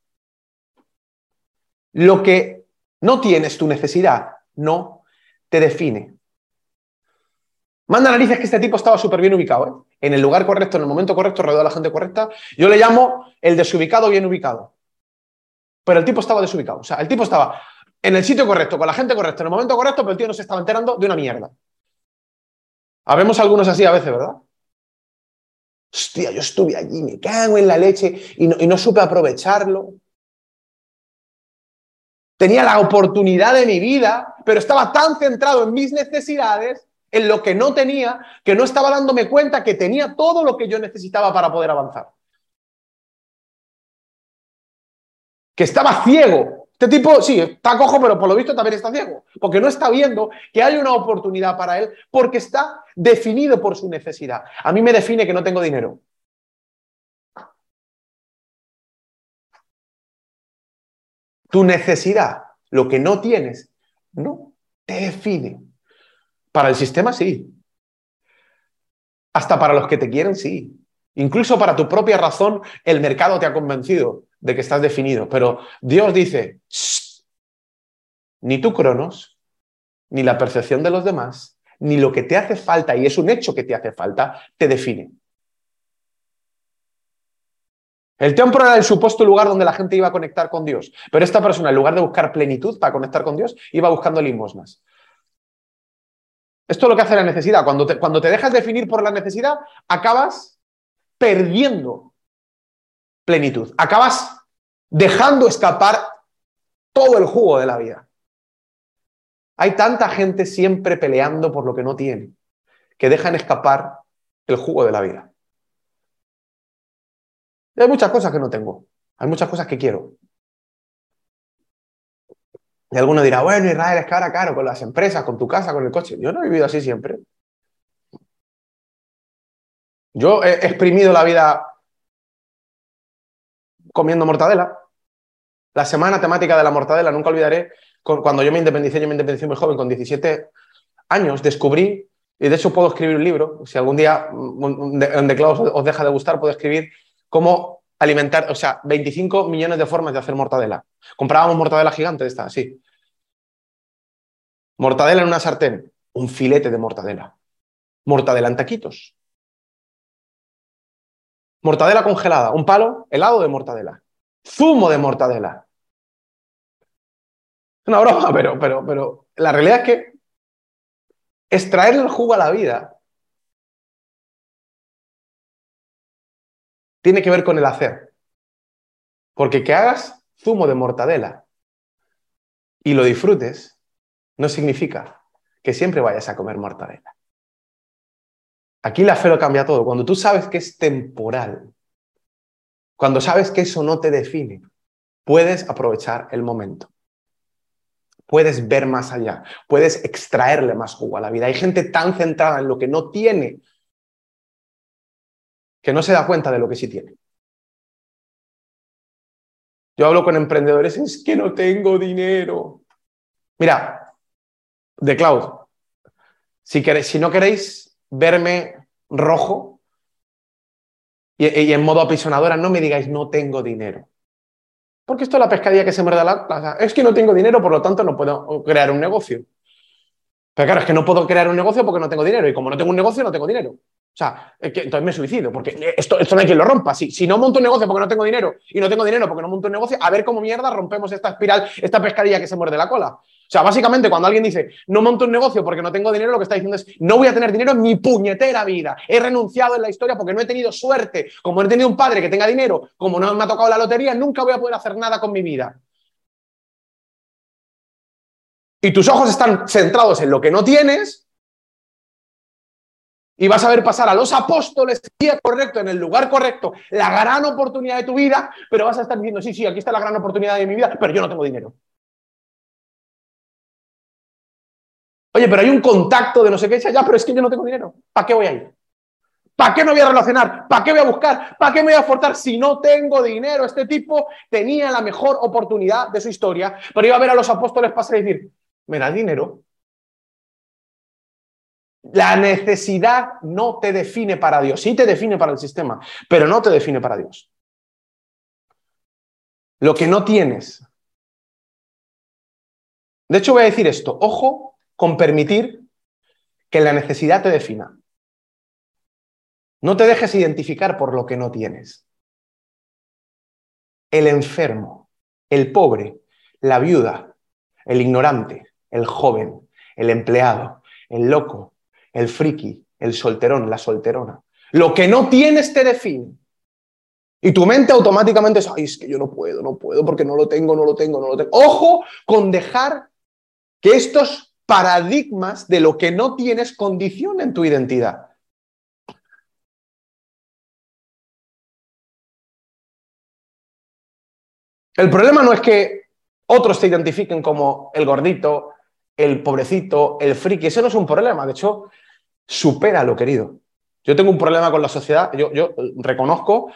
Lo que no tienes tu necesidad no te define. Manda narices que este tipo estaba súper bien ubicado, ¿eh? en el lugar correcto, en el momento correcto, rodeado de la gente correcta. Yo le llamo el desubicado bien ubicado. Pero el tipo estaba desubicado. O sea, el tipo estaba en el sitio correcto, con la gente correcta, en el momento correcto, pero el tío no se estaba enterando de una mierda. Habemos algunos así a veces, ¿verdad? Hostia, yo estuve allí, me cago en la leche y no, supe aprovecharlo. Tenía la oportunidad de mi vida, pero estaba tan centrado en mis necesidades, en lo que no tenía, que no estaba dándome cuenta que tenía todo lo que yo necesitaba para poder avanzar. Que estaba ciego este tipo, sí, está cojo, pero por lo visto también está ciego, porque no está viendo que hay una oportunidad para él, porque está definido por su necesidad. A mí me define que no tengo dinero. Tu necesidad, lo que no tienes, no te define. Para el sistema sí. Hasta para los que te quieren sí. Incluso para tu propia razón, el mercado te ha convencido de que estás definido. Pero Dios dice, ni tu cronos, ni la percepción de los demás, ni lo que te hace falta, y es un hecho que te hace falta, te define. El templo era el supuesto lugar donde la gente iba a conectar con Dios, pero esta persona, en lugar de buscar plenitud para conectar con Dios, iba buscando limosnas. Esto es lo que hace la necesidad. Cuando cuando te dejas definir por la necesidad, acabas perdiendo plenitud. Acabas dejando escapar todo el jugo de la vida. Hay tanta gente siempre peleando por lo que no tiene, que dejan escapar el jugo de la vida. hay muchas cosas que no tengo, hay muchas cosas que quiero. Y alguno dirá, bueno, Israel es cara caro con las empresas, con tu casa, con el coche. Yo no he vivido así siempre. Yo he exprimido la vida comiendo mortadela. La semana temática de la mortadela, nunca olvidaré, cuando yo me independicé, yo me independicé muy joven, con 17 años, descubrí, y de hecho puedo escribir un libro, si algún día en Declaros os deja de gustar, puedo escribir cómo alimentar, o sea, 25 millones de formas de hacer mortadela. Comprábamos mortadela gigante esta, así. Mortadela en una sartén, un filete de mortadela. Mortadela en taquitos. Mortadela congelada, un palo helado de mortadela. Zumo de mortadela. Una broma, pero, pero, pero la realidad es que extraer el jugo a la vida tiene que ver con el hacer. Porque que hagas zumo de mortadela y lo disfrutes no significa que siempre vayas a comer mortadela. Aquí la fe lo cambia todo. Cuando tú sabes que es temporal, cuando sabes que eso no te define, puedes aprovechar el momento. Puedes ver más allá, puedes extraerle más jugo a la vida. Hay gente tan centrada en lo que no tiene que no se da cuenta de lo que sí tiene. Yo hablo con emprendedores, es que no tengo dinero. Mira, de Cloud, si, queréis, si no queréis verme rojo y, en modo apisonadora, no me digáis no tengo dinero. Porque esto es la pescadilla que se muerde la plaza. Es que no tengo dinero, por lo tanto no puedo crear un negocio. Pero claro, es que no puedo crear un negocio porque no tengo dinero. Y como no tengo un negocio, no tengo dinero. Sea, entonces me suicido, porque esto, esto no hay quien lo rompa. Si, si no monto un negocio porque no tengo dinero y no tengo dinero porque no monto un negocio, a ver cómo mierda rompemos esta espiral, esta pescadilla que se muerde la cola. O sea, básicamente cuando alguien dice no monto un negocio porque no tengo dinero, lo que está diciendo es no voy a tener dinero en mi puñetera vida. He renunciado en la historia porque no he tenido suerte. Como no he tenido un padre que tenga dinero, como no me ha tocado la lotería, nunca voy a poder hacer nada con mi vida. Y tus ojos están centrados en lo que no tienes, y vas a ver pasar a los apóstoles día correcto, en el lugar correcto, la gran oportunidad de tu vida, pero vas a estar diciendo, sí, sí, aquí está la gran oportunidad de mi vida, pero yo no tengo dinero. Oye, pero hay un contacto de no sé qué, ya, pero es que yo no tengo dinero. ¿Para qué voy a ir? ¿Para qué me voy a relacionar? ¿Para qué voy a buscar? ¿Para qué me voy a aportar si no tengo dinero? Este tipo tenía la mejor oportunidad de su historia, pero iba a ver a los apóstoles pasar y decir, ¿me da dinero? La necesidad no te define para Dios, sí te define para el sistema, pero no te define para Dios. Lo que no tienes. De hecho, voy a decir esto, ojo con permitir que la necesidad te defina. No te dejes identificar por lo que no tienes. El enfermo, el pobre, la viuda, el ignorante, el joven, el empleado, el loco, el friki, el solterón, la solterona. Lo que no tienes te define. Y tu mente automáticamente es, ay, es que yo no puedo, no puedo, porque no lo tengo, no lo tengo, no lo tengo. Ojo con dejar que estos paradigmas de lo que no tienes condición en tu identidad. El problema no es que otros te identifiquen como el gordito, el pobrecito, el friki. Ese no es un problema. De hecho, supera lo querido. Yo tengo un problema con la sociedad. Yo, reconozco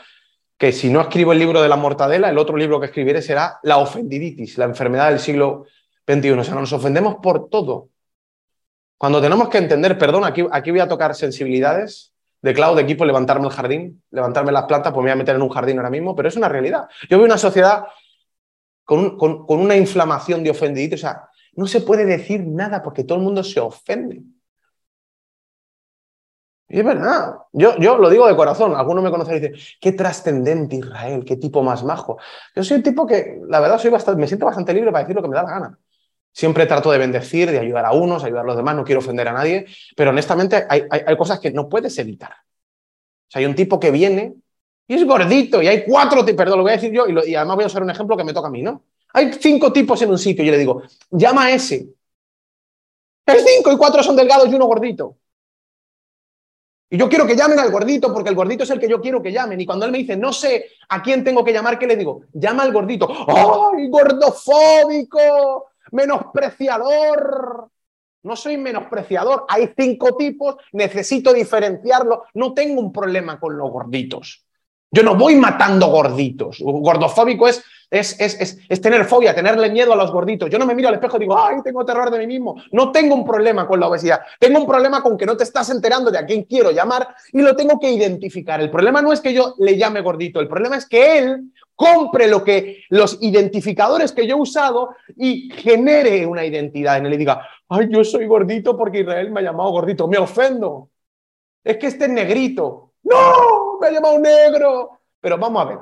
que si no escribo el libro de la mortadela, el otro libro que escribiré será La ofendiditis, la enfermedad del siglo 21. O sea, nos ofendemos por todo. Cuando tenemos que entender, perdón, aquí, voy a tocar sensibilidades de cloud, de equipo, levantarme el jardín, levantarme las plantas, pues me voy a meter en un jardín ahora mismo, pero es una realidad. Yo veo una sociedad con, con, una inflamación de ofendidito, o sea, no se puede decir nada porque todo el mundo se ofende. Y es verdad, yo, yo lo digo de corazón, algunos me conocen y dicen, qué trascendente Israel, qué tipo más majo. Yo soy un tipo que, la verdad, soy bastante, me siento bastante libre para decir lo que me da la gana. Siempre trato de bendecir, de ayudar a unos, ayudar a los demás, no quiero ofender a nadie, pero honestamente hay, cosas que no puedes evitar. O sea, hay un tipo que viene y es gordito y hay cuatro, perdón, lo voy a decir yo y, y además voy a usar un ejemplo que me toca a mí, ¿no? Hay cinco tipos en un sitio y yo le digo, llama a ese. Hay cinco y cuatro son delgados y uno gordito. Y yo quiero que llamen al gordito porque el gordito es el que yo quiero que llamen. Y cuando él me dice, no sé a quién tengo que llamar, ¿qué le digo? Llama al gordito. ¡Ay, gordofóbico! menospreciador. No soy menospreciador. Hay cinco tipos, necesito diferenciarlo. No tengo un problema con los gorditos. Yo no voy matando gorditos. Gordofóbico es, es, tener fobia, tenerle miedo a los gorditos. Yo no me miro al espejo y digo, ay, tengo terror de mí mismo. No tengo un problema con la obesidad. Tengo un problema con que no te estás enterando de a quién quiero llamar y lo tengo que identificar. El problema no es que yo le llame gordito, el problema es que él compre lo que los identificadores que yo he usado y genere una identidad en él y diga, ay, yo soy gordito porque Israel me ha llamado gordito. Me ofendo. Es que este es negrito. ¡No! Me ha llamado negro. Pero vamos a ver.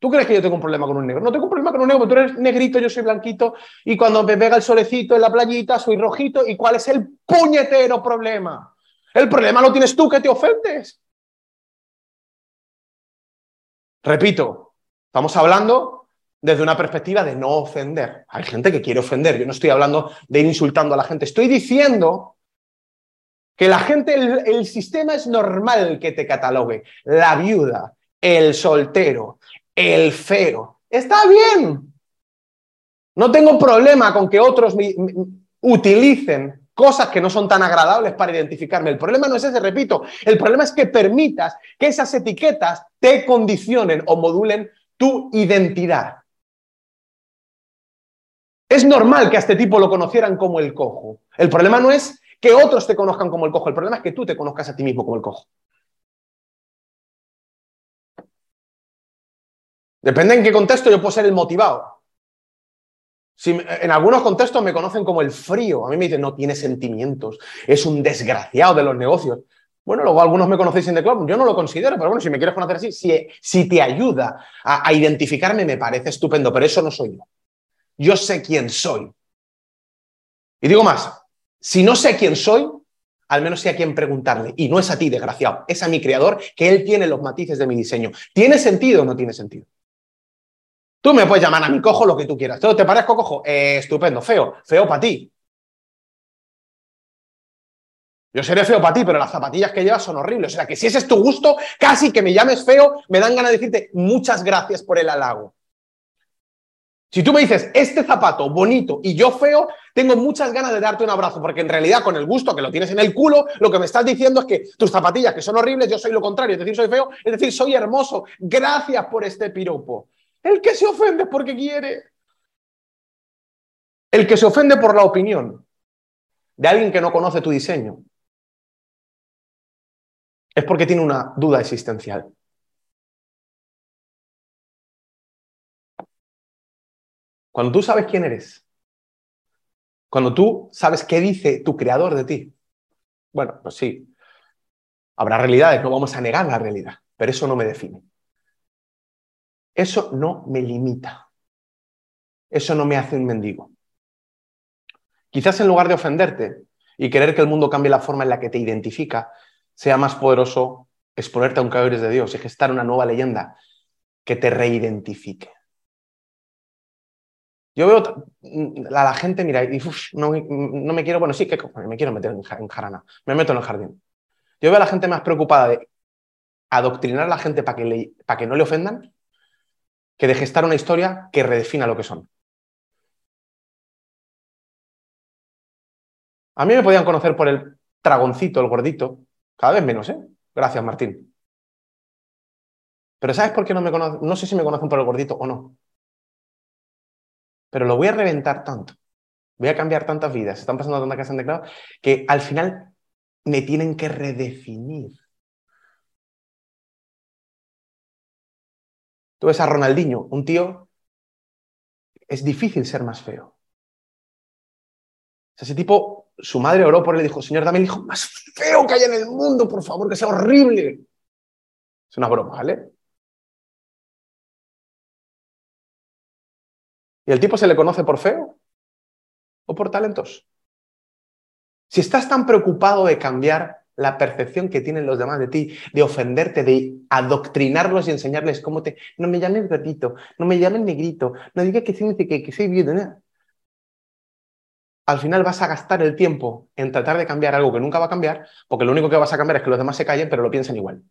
¿Tú crees que yo tengo un problema con un negro? No tengo un problema con un negro, tú eres negrito, yo soy blanquito, y cuando me pega el solecito en la playita soy rojito, ¿y cuál es el puñetero problema? El problema lo tienes tú que te ofendes. Repito, estamos hablando desde una perspectiva de no ofender. Hay gente que quiere ofender, yo no estoy hablando de ir insultando a la gente, estoy diciendo que la gente, el, sistema es normal que te catalogue. La viuda, el soltero, el feo. Está bien. No tengo problema con que otros utilicen cosas que no son tan agradables para identificarme. El problema no es ese, repito, el problema es que permitas que esas etiquetas te condicionen o modulen tu identidad. Es normal que a este tipo lo conocieran como el cojo. El problema no es que otros te conozcan como el cojo. El problema es que tú te conozcas a ti mismo como el cojo. Depende en qué contexto yo puedo ser el motivado. En algunos contextos me conocen como el frío, a mí me dicen no tiene sentimientos, es un desgraciado de los negocios. Bueno, luego algunos me conocéis en The Club, yo no lo considero, pero bueno, si me quieres conocer así, si, si te ayuda a, a identificarme, me parece estupendo, pero eso no soy yo. Yo sé quién soy. Y digo más, si no sé quién soy, al menos sé a quién preguntarle. Y no es a ti, desgraciado, es a mi creador, que él tiene los matices de mi diseño. ¿Tiene sentido o no tiene sentido? Tú me puedes llamar a mi cojo lo que tú quieras. ¿Te parezco cojo? Eh, estupendo, feo, feo para ti. Yo seré feo para ti, pero las zapatillas que llevas son horribles. O sea que si ese es tu gusto, casi que me llames feo, me dan ganas de decirte muchas gracias por el halago. Si tú me dices, este zapato bonito y yo feo, tengo muchas ganas de darte un abrazo, porque en realidad con el gusto que lo tienes en el culo, lo que me estás diciendo es que tus zapatillas que son horribles, yo soy lo contrario, es decir, soy feo, es decir, soy hermoso. Gracias por este piropo. El que se ofende porque quiere. El que se ofende por la opinión de alguien que no conoce tu diseño es porque tiene una duda existencial. Cuando tú sabes quién eres, cuando tú sabes qué dice tu creador de ti, bueno, pues sí, habrá realidades, no vamos a negar la realidad, pero eso no me define. Eso no me limita. Eso no me hace un mendigo. Quizás en lugar de ofenderte y querer que el mundo cambie la forma en la que te identifica, sea más poderoso exponerte a un caballeros de Dios y gestar una nueva leyenda que te reidentifique. Yo veo a la gente, mira, y no, me quiero, bueno, sí que me quiero meter en, jarana, me meto en el jardín. Yo veo a la gente más preocupada de adoctrinar a la gente para que, no le ofendan que de gestar una historia que redefina lo que son. A mí me podían conocer por el dragoncito, el gordito, cada vez menos, ¿eh? Gracias, Martín. Pero ¿sabes por qué no me conocen? No sé si me conocen por el gordito o no. Pero lo voy a reventar tanto. Voy a cambiar tantas vidas. Están pasando tantas cosas en declarado que al final me tienen que redefinir. Tú ves a Ronaldinho, un tío, es difícil ser más feo. ese tipo, su madre oró por él y dijo, Señor, dame el hijo más feo que haya en el mundo, por favor, que sea horrible. Es una broma, ¿vale? ¿Y el tipo se le conoce por feo o por talentos? Si estás tan preocupado de cambiar la percepción que tienen los demás de ti, de ofenderte, de adoctrinarlos y enseñarles cómo te... No me llames gatito, no me llames negrito, no digas que, que, que soy bien. Al final vas a gastar el tiempo en tratar de cambiar algo que nunca va a cambiar, porque lo único que vas a cambiar es que los demás se callen, pero lo piensen igual.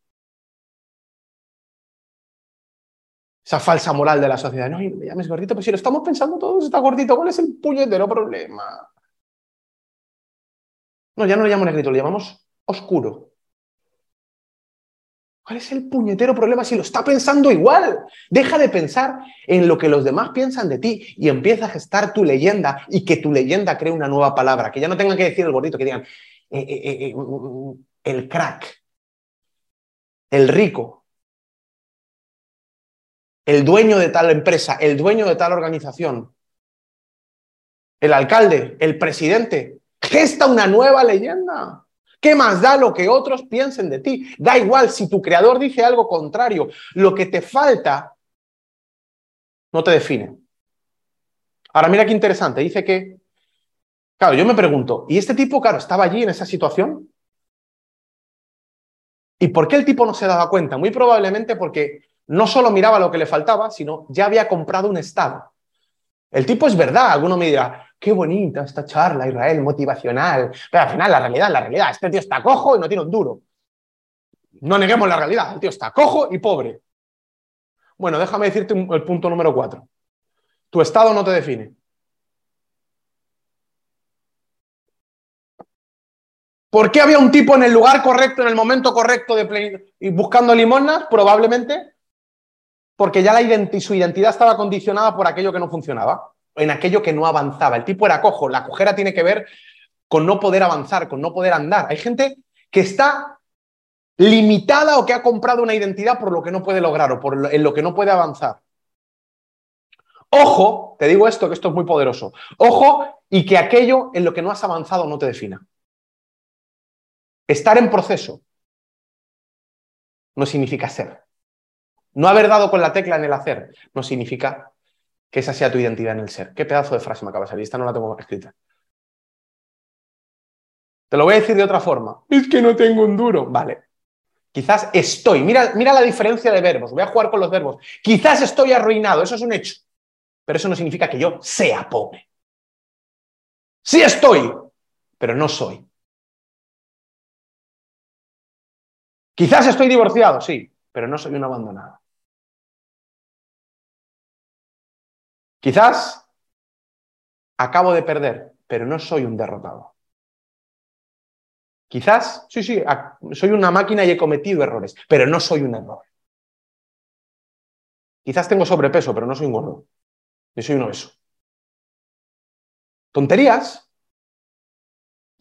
Esa falsa moral de la sociedad. No, me llames gordito, pero si lo estamos pensando todos, está gordito, ¿cuál es el puñetero problema? No, ya no le llamo negrito, le llamamos oscuro. ¿Cuál es el puñetero problema si lo está pensando igual? Deja de pensar en lo que los demás piensan de ti y empieza a gestar tu leyenda y que tu leyenda cree una nueva palabra, que ya no tengan que decir el gordito, que digan eh, eh, eh, el crack, el rico, el dueño de tal empresa, el dueño de tal organización, el alcalde, el presidente, gesta una nueva leyenda. ¿Qué más da lo que otros piensen de ti? Da igual si tu creador dice algo contrario. Lo que te falta no te define. Ahora mira qué interesante. Dice que, claro, yo me pregunto, ¿y este tipo, claro, estaba allí en esa situación? ¿Y por qué el tipo no se daba cuenta? Muy probablemente porque no solo miraba lo que le faltaba, sino ya había comprado un estado. El tipo es verdad, alguno me dirá, qué bonita esta charla, Israel, motivacional. Pero al final, la realidad, la realidad, este tío está cojo y no tiene un duro. No neguemos la realidad, el tío está cojo y pobre. Bueno, déjame decirte el punto número cuatro. Tu estado no te define. ¿Por qué había un tipo en el lugar correcto, en el momento correcto de y buscando limonas? Probablemente porque ya su identidad estaba condicionada por aquello que no funcionaba en aquello que no avanzaba. El tipo era cojo. La cojera tiene que ver con no poder avanzar, con no poder andar. Hay gente que está limitada o que ha comprado una identidad por lo que no puede lograr o por en lo que no puede avanzar. Ojo, te digo esto, que esto es muy poderoso. Ojo y que aquello en lo que no has avanzado no te defina. Estar en proceso no significa ser. No haber dado con la tecla en el hacer no significa que esa sea tu identidad en el ser. ¿Qué pedazo de frase me acaba de salir? Esta no la tengo escrita. Te lo voy a decir de otra forma. Es que no tengo un duro. Vale. Quizás estoy. Mira, mira la diferencia de verbos. Voy a jugar con los verbos. Quizás estoy arruinado. Eso es un hecho. Pero eso no significa que yo sea pobre. Sí estoy, pero no soy. Quizás estoy divorciado, sí, pero no soy un abandonado. Quizás acabo de perder, pero no soy un derrotado. Quizás, sí, sí, soy una máquina y he cometido errores, pero no soy un error. Quizás tengo sobrepeso, pero no soy un gordo. Yo soy un obeso. Tonterías,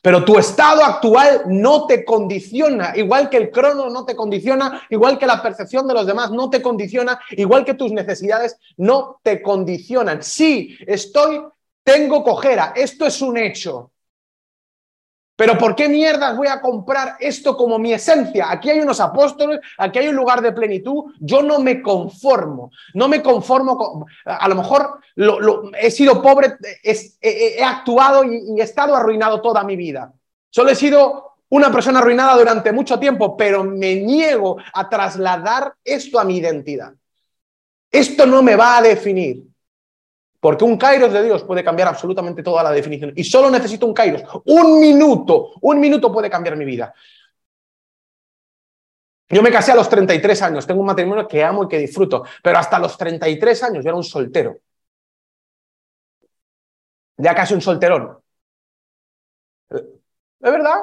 pero tu estado actual no te condiciona, igual que el crono no te condiciona, igual que la percepción de los demás no te condiciona, igual que tus necesidades no te condicionan. Sí, estoy, tengo cojera, esto es un hecho. Pero ¿por qué mierdas voy a comprar esto como mi esencia? Aquí hay unos apóstoles, aquí hay un lugar de plenitud. Yo no me conformo, no me conformo con... A lo mejor he sido pobre, he, actuado y, he estado arruinado toda mi vida. Solo he sido una persona arruinada durante mucho tiempo, pero me niego a trasladar esto a mi identidad. Esto no me va a definir. Porque un kairos de Dios puede cambiar absolutamente toda la definición. Y solo necesito un kairos. Un minuto, un minuto puede cambiar mi vida. Yo me casé a los 33 años, tengo un matrimonio que amo y que disfruto, pero hasta los 33 años yo era un soltero. Ya casi un solterón. ¿Es verdad?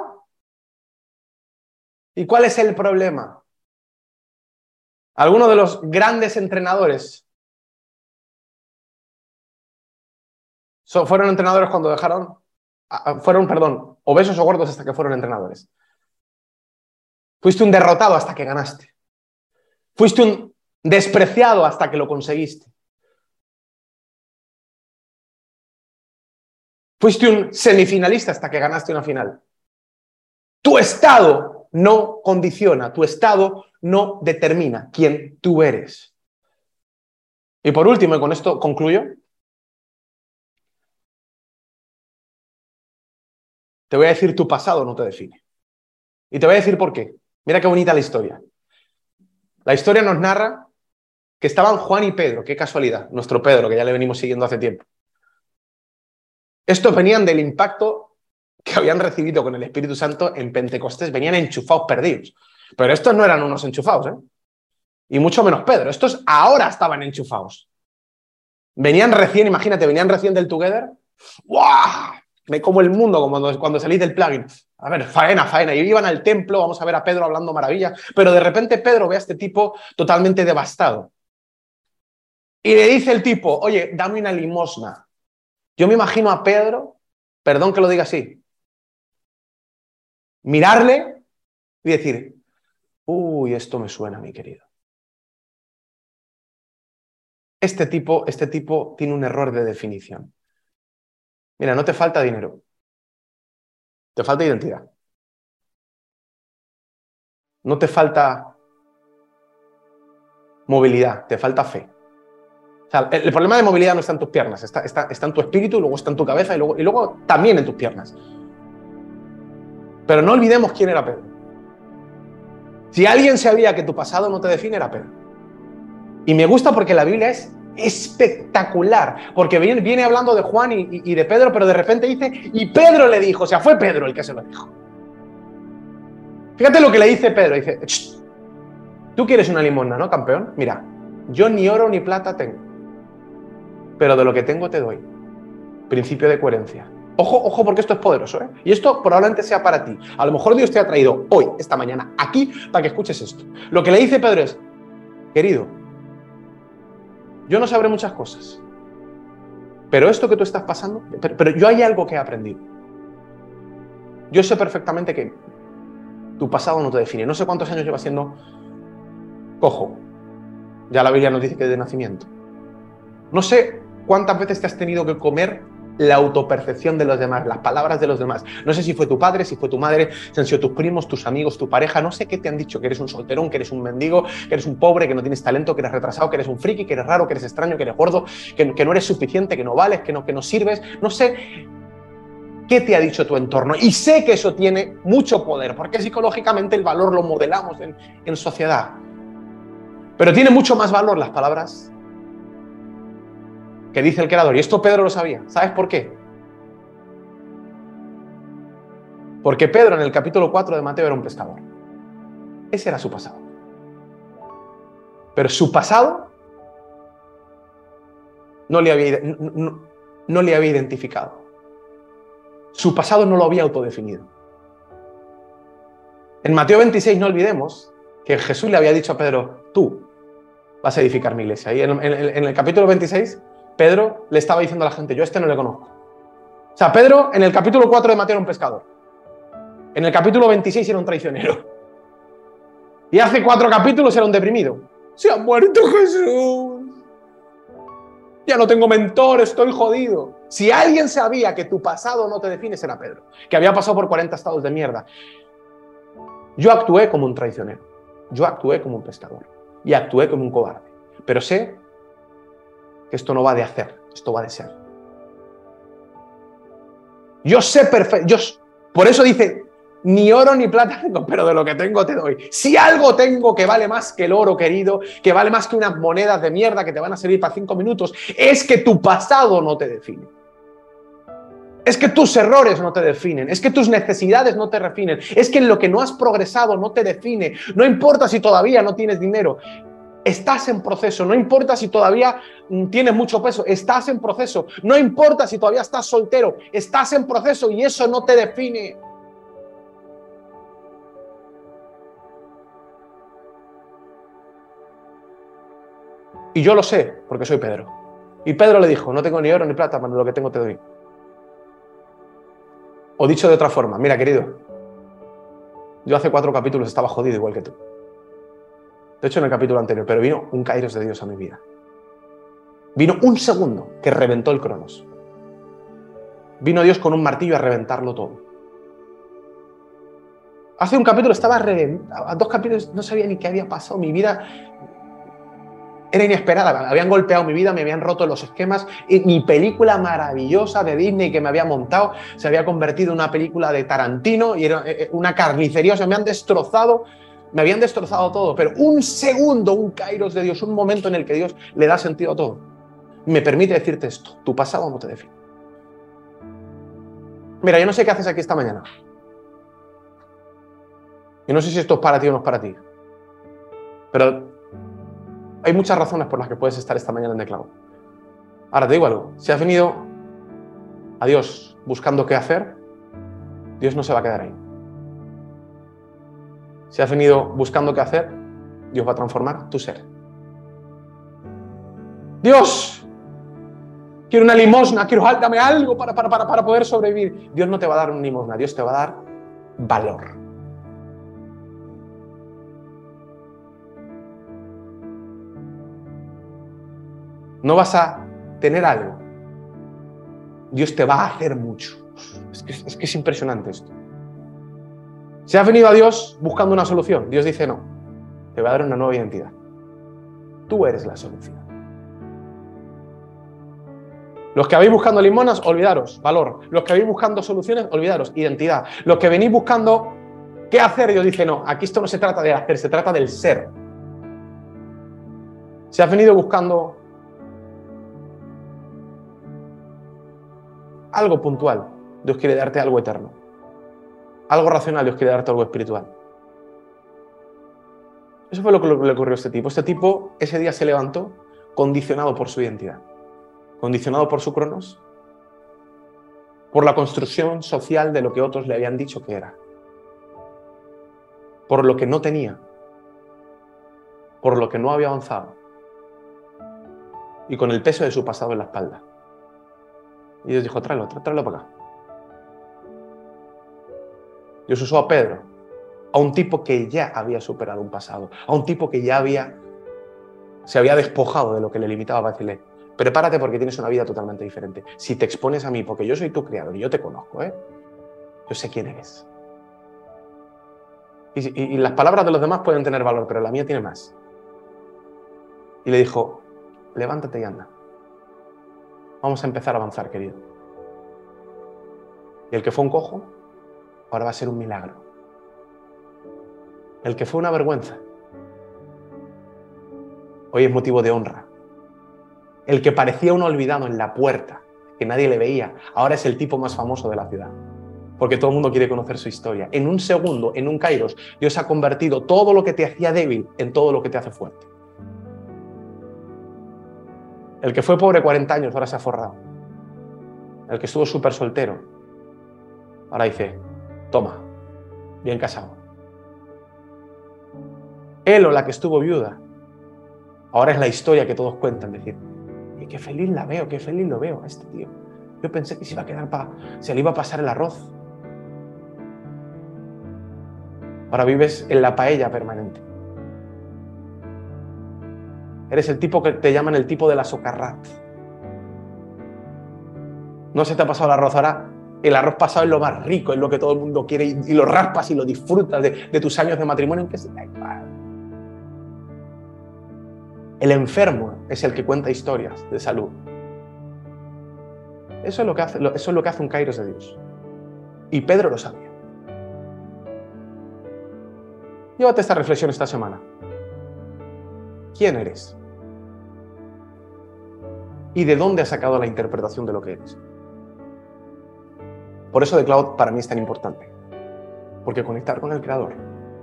¿Y cuál es el problema? Algunos de los grandes entrenadores fueron entrenadores cuando dejaron, fueron, perdón, obesos o gordos hasta que fueron entrenadores. Fuiste un derrotado hasta que ganaste. Fuiste un despreciado hasta que lo conseguiste. Fuiste un semifinalista hasta que ganaste una final. Tu estado no condiciona, tu estado no determina quién tú eres. Y por último, y con esto concluyo, Te voy a decir tu pasado no te define. Y te voy a decir por qué. Mira qué bonita la historia. La historia nos narra que estaban Juan y Pedro, qué casualidad, nuestro Pedro, que ya le venimos siguiendo hace tiempo. Estos venían del impacto que habían recibido con el Espíritu Santo en Pentecostés, venían enchufados perdidos. Pero estos no eran unos enchufados, ¿eh? Y mucho menos Pedro, estos ahora estaban enchufados. Venían recién, imagínate, venían recién del Together. ¡Wow! Me como el mundo cuando, cuando salí del plugin. A ver, faena, faena. Y iban al templo, vamos a ver a Pedro hablando maravilla, pero de repente Pedro ve a este tipo totalmente devastado. Y le dice el tipo, oye, dame una limosna. Yo me imagino a Pedro, perdón que lo diga así, mirarle y decir, uy, esto me suena, mi querido. Este tipo, este tipo tiene un error de definición. Mira, no te falta dinero. Te falta identidad. No te falta movilidad, te falta fe. el, problema de movilidad no está en tus piernas, está, está, en tu espíritu, luego está en tu cabeza y luego, y luego también en tus piernas. Pero no olvidemos quién era Pedro. Si alguien sabía que tu pasado no te define, era Pedro. Y me gusta porque la Biblia es espectacular, porque viene, hablando de Juan y, de Pedro, pero de repente dice, y Pedro le dijo, o sea, fue Pedro el que se lo dijo. Fíjate lo que le dice Pedro, dice, tú quieres una limosna, ¿no, campeón? Mira, yo ni oro ni plata tengo, pero de lo que tengo te doy. Principio de coherencia. Ojo, ojo, porque esto es poderoso, ¿eh? Y esto probablemente sea para ti. A lo mejor Dios te ha traído hoy, esta mañana, aquí, para que escuches esto. Lo que le dice Pedro es, querido, yo no sabré muchas cosas. Pero esto que tú estás pasando, pero, yo hay algo que he aprendido. Yo sé perfectamente que tu pasado no te define. No sé cuántos años llevas siendo cojo. Ya la Biblia nos dice que de nacimiento. No sé cuántas veces te has tenido que comer la autopercepción de los demás, las palabras de los demás. No sé si fue tu padre, si fue tu madre, si han sido tus primos, tus amigos, tu pareja, no sé qué te han dicho, que eres un solterón, que eres un mendigo, que eres un pobre, que no tienes talento, que eres retrasado, que eres un friki, que eres raro, que eres extraño, que eres gordo, que, no eres suficiente, que no vales, que no, que no sirves. No sé qué te ha dicho tu entorno. Y sé que eso tiene mucho poder, porque psicológicamente el valor lo modelamos en, en sociedad. Pero tiene mucho más valor las palabras que dice el creador. Y esto Pedro lo sabía. ¿Sabes por qué? Porque Pedro en el capítulo 4 de Mateo era un pescador. Ese era su pasado. Pero su pasado no le había, no, le había identificado. Su pasado no lo había autodefinido. En Mateo 26 no olvidemos que Jesús le había dicho a Pedro, tú vas a edificar mi iglesia. Y en, en el capítulo 26 Pedro le estaba diciendo a la gente, yo a este no le conozco. O sea, Pedro en el capítulo 4 de Mateo era un pescador. En el capítulo 26 era un traicionero. Y hace cuatro capítulos era un deprimido. Se ha muerto Jesús. Ya no tengo mentor, estoy jodido. Si alguien sabía que tu pasado no te define, era Pedro, que había pasado por 40 estados de mierda. Yo actué como un traicionero. Yo actué como un pescador. Y actué como un cobarde. Pero sé esto no va de hacer, esto va de ser. Yo sé perfecto, por eso dice, ni oro ni plata tengo, pero de lo que tengo te doy. Si algo tengo que vale más que el oro, querido, que vale más que unas monedas de mierda que te van a servir para cinco minutos, es que tu pasado no te define. Es que tus errores no te definen, es que tus necesidades no te definen, es que en lo que no has progresado no te define. No importa si todavía no tienes dinero, Estás en proceso, no importa si todavía mm, tienes mucho peso, estás en proceso, no importa si todavía estás soltero, estás en proceso y eso no te define. Y yo lo sé, porque soy Pedro. Y Pedro le dijo, no tengo ni oro ni plata, pero lo que tengo te doy. O dicho de otra forma, mira querido, yo hace cuatro capítulos estaba jodido igual que tú. De hecho, en el capítulo anterior, pero vino un Kairos de Dios a mi vida. Vino un segundo que reventó el Cronos. Vino Dios con un martillo a reventarlo todo. Hace un capítulo estaba reventado, a dos capítulos no sabía ni qué había pasado. Mi vida era inesperada. Habían golpeado mi vida, me habían roto los esquemas. Y mi película maravillosa de Disney que me había montado se había convertido en una película de Tarantino y era eh, eh, una carnicería. O sea, me han destrozado me habían destrozado todo, pero un segundo, un kairos de Dios, un momento en el que Dios le da sentido a todo, me permite decirte esto, tu pasado no te define. Mira, yo no sé qué haces aquí esta mañana. Y no sé si esto es para ti o no es para ti. Pero hay muchas razones por las que puedes estar esta mañana en Cloud. Ahora te digo algo, si has venido a Dios buscando qué hacer, Dios no se va a quedar ahí. Si has venido buscando qué hacer, Dios va a transformar tu ser. Dios, quiero una limosna, quiero dame algo para, para, para, para poder sobrevivir. Dios no te va a dar una limosna, Dios te va a dar valor. No vas a tener algo. Dios te va a hacer mucho. Es que es, que es impresionante esto. Si has venido a Dios buscando una solución, Dios dice no, te va a dar una nueva identidad. Tú eres la solución. Los que habéis buscando limonas, olvidaros, valor. Los que habéis buscando soluciones, olvidaros, identidad. Los que venís buscando qué hacer, Dios dice, no, aquí esto no se trata de hacer, se trata del ser. Si has venido buscando algo puntual, Dios quiere darte algo eterno algo racional, Dios quiere darte algo espiritual. Eso fue lo que le ocurrió a este tipo. Este tipo ese día se levantó condicionado por su identidad, condicionado por su cronos, por la construcción social de lo que otros le habían dicho que era, por lo que no tenía, por lo que no había avanzado y con el peso de su pasado en la espalda. Y Dios dijo, tráelo, tráelo para acá. Dios usó a Pedro, a un tipo que ya había superado un pasado, a un tipo que ya había, se había despojado de lo que le limitaba para decirle, Prepárate porque tienes una vida totalmente diferente. Si te expones a mí, porque yo soy tu creador y yo te conozco, ¿eh? yo sé quién eres. Y, las palabras de los demás pueden tener valor, pero la mía tiene más. Y le dijo, levántate y anda. Vamos a empezar a avanzar, querido. Y el que fue un cojo, ahora va a ser un milagro. El que fue una vergüenza, hoy es motivo de honra. El que parecía un olvidado en la puerta, que nadie le veía, ahora es el tipo más famoso de la ciudad. Porque todo el mundo quiere conocer su historia. En un segundo, en un kairos, Dios ha convertido todo lo que te hacía débil en todo lo que te hace fuerte. El que fue pobre 40 años ahora se ha forrado. El que estuvo súper soltero, ahora dice, toma, bien casado. Él o la que estuvo viuda, Ahora es la historia que todos cuentan, decir, y qué feliz la veo, qué feliz lo veo a este tío. Yo pensé que se iba a quedar para, se le iba a pasar el arroz. Ahora vives en la paella permanente. Eres el tipo que te llaman el tipo de la socarrat. No se te ha pasado el arroz, ahora el arroz pasado es lo más rico, es lo que todo el mundo quiere y, lo raspas y lo disfrutas de, tus años de matrimonio. El enfermo es el que cuenta historias de salud. Eso es lo que hace, eso es lo que hace un Kairos de Dios. Y Pedro lo sabía. Llévate esta reflexión esta semana. ¿Quién eres? ¿Y de dónde has sacado la interpretación de lo que eres? Por eso de Cloud para mí es tan importante. Porque conectar con el Creador,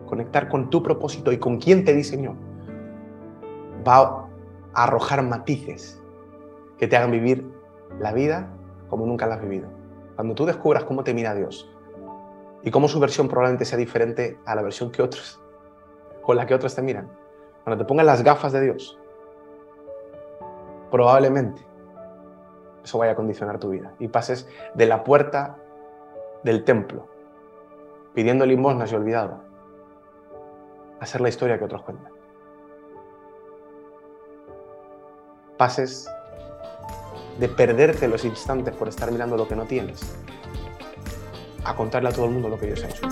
conectar con tu propósito y con quién te diseñó, va a arrojar matices que te hagan vivir la vida como nunca la has vivido. Cuando tú descubras cómo te mira Dios y cómo su versión probablemente sea diferente a la versión que otros, con la que otros te miran, cuando te pongan las gafas de Dios, probablemente eso vaya a condicionar tu vida y pases de la puerta del templo pidiendo limosnas y olvidado a ser la historia que otros cuentan. pases de perderte los instantes por estar mirando lo que no tienes, a contarle a todo el mundo lo que Dios ha hecho.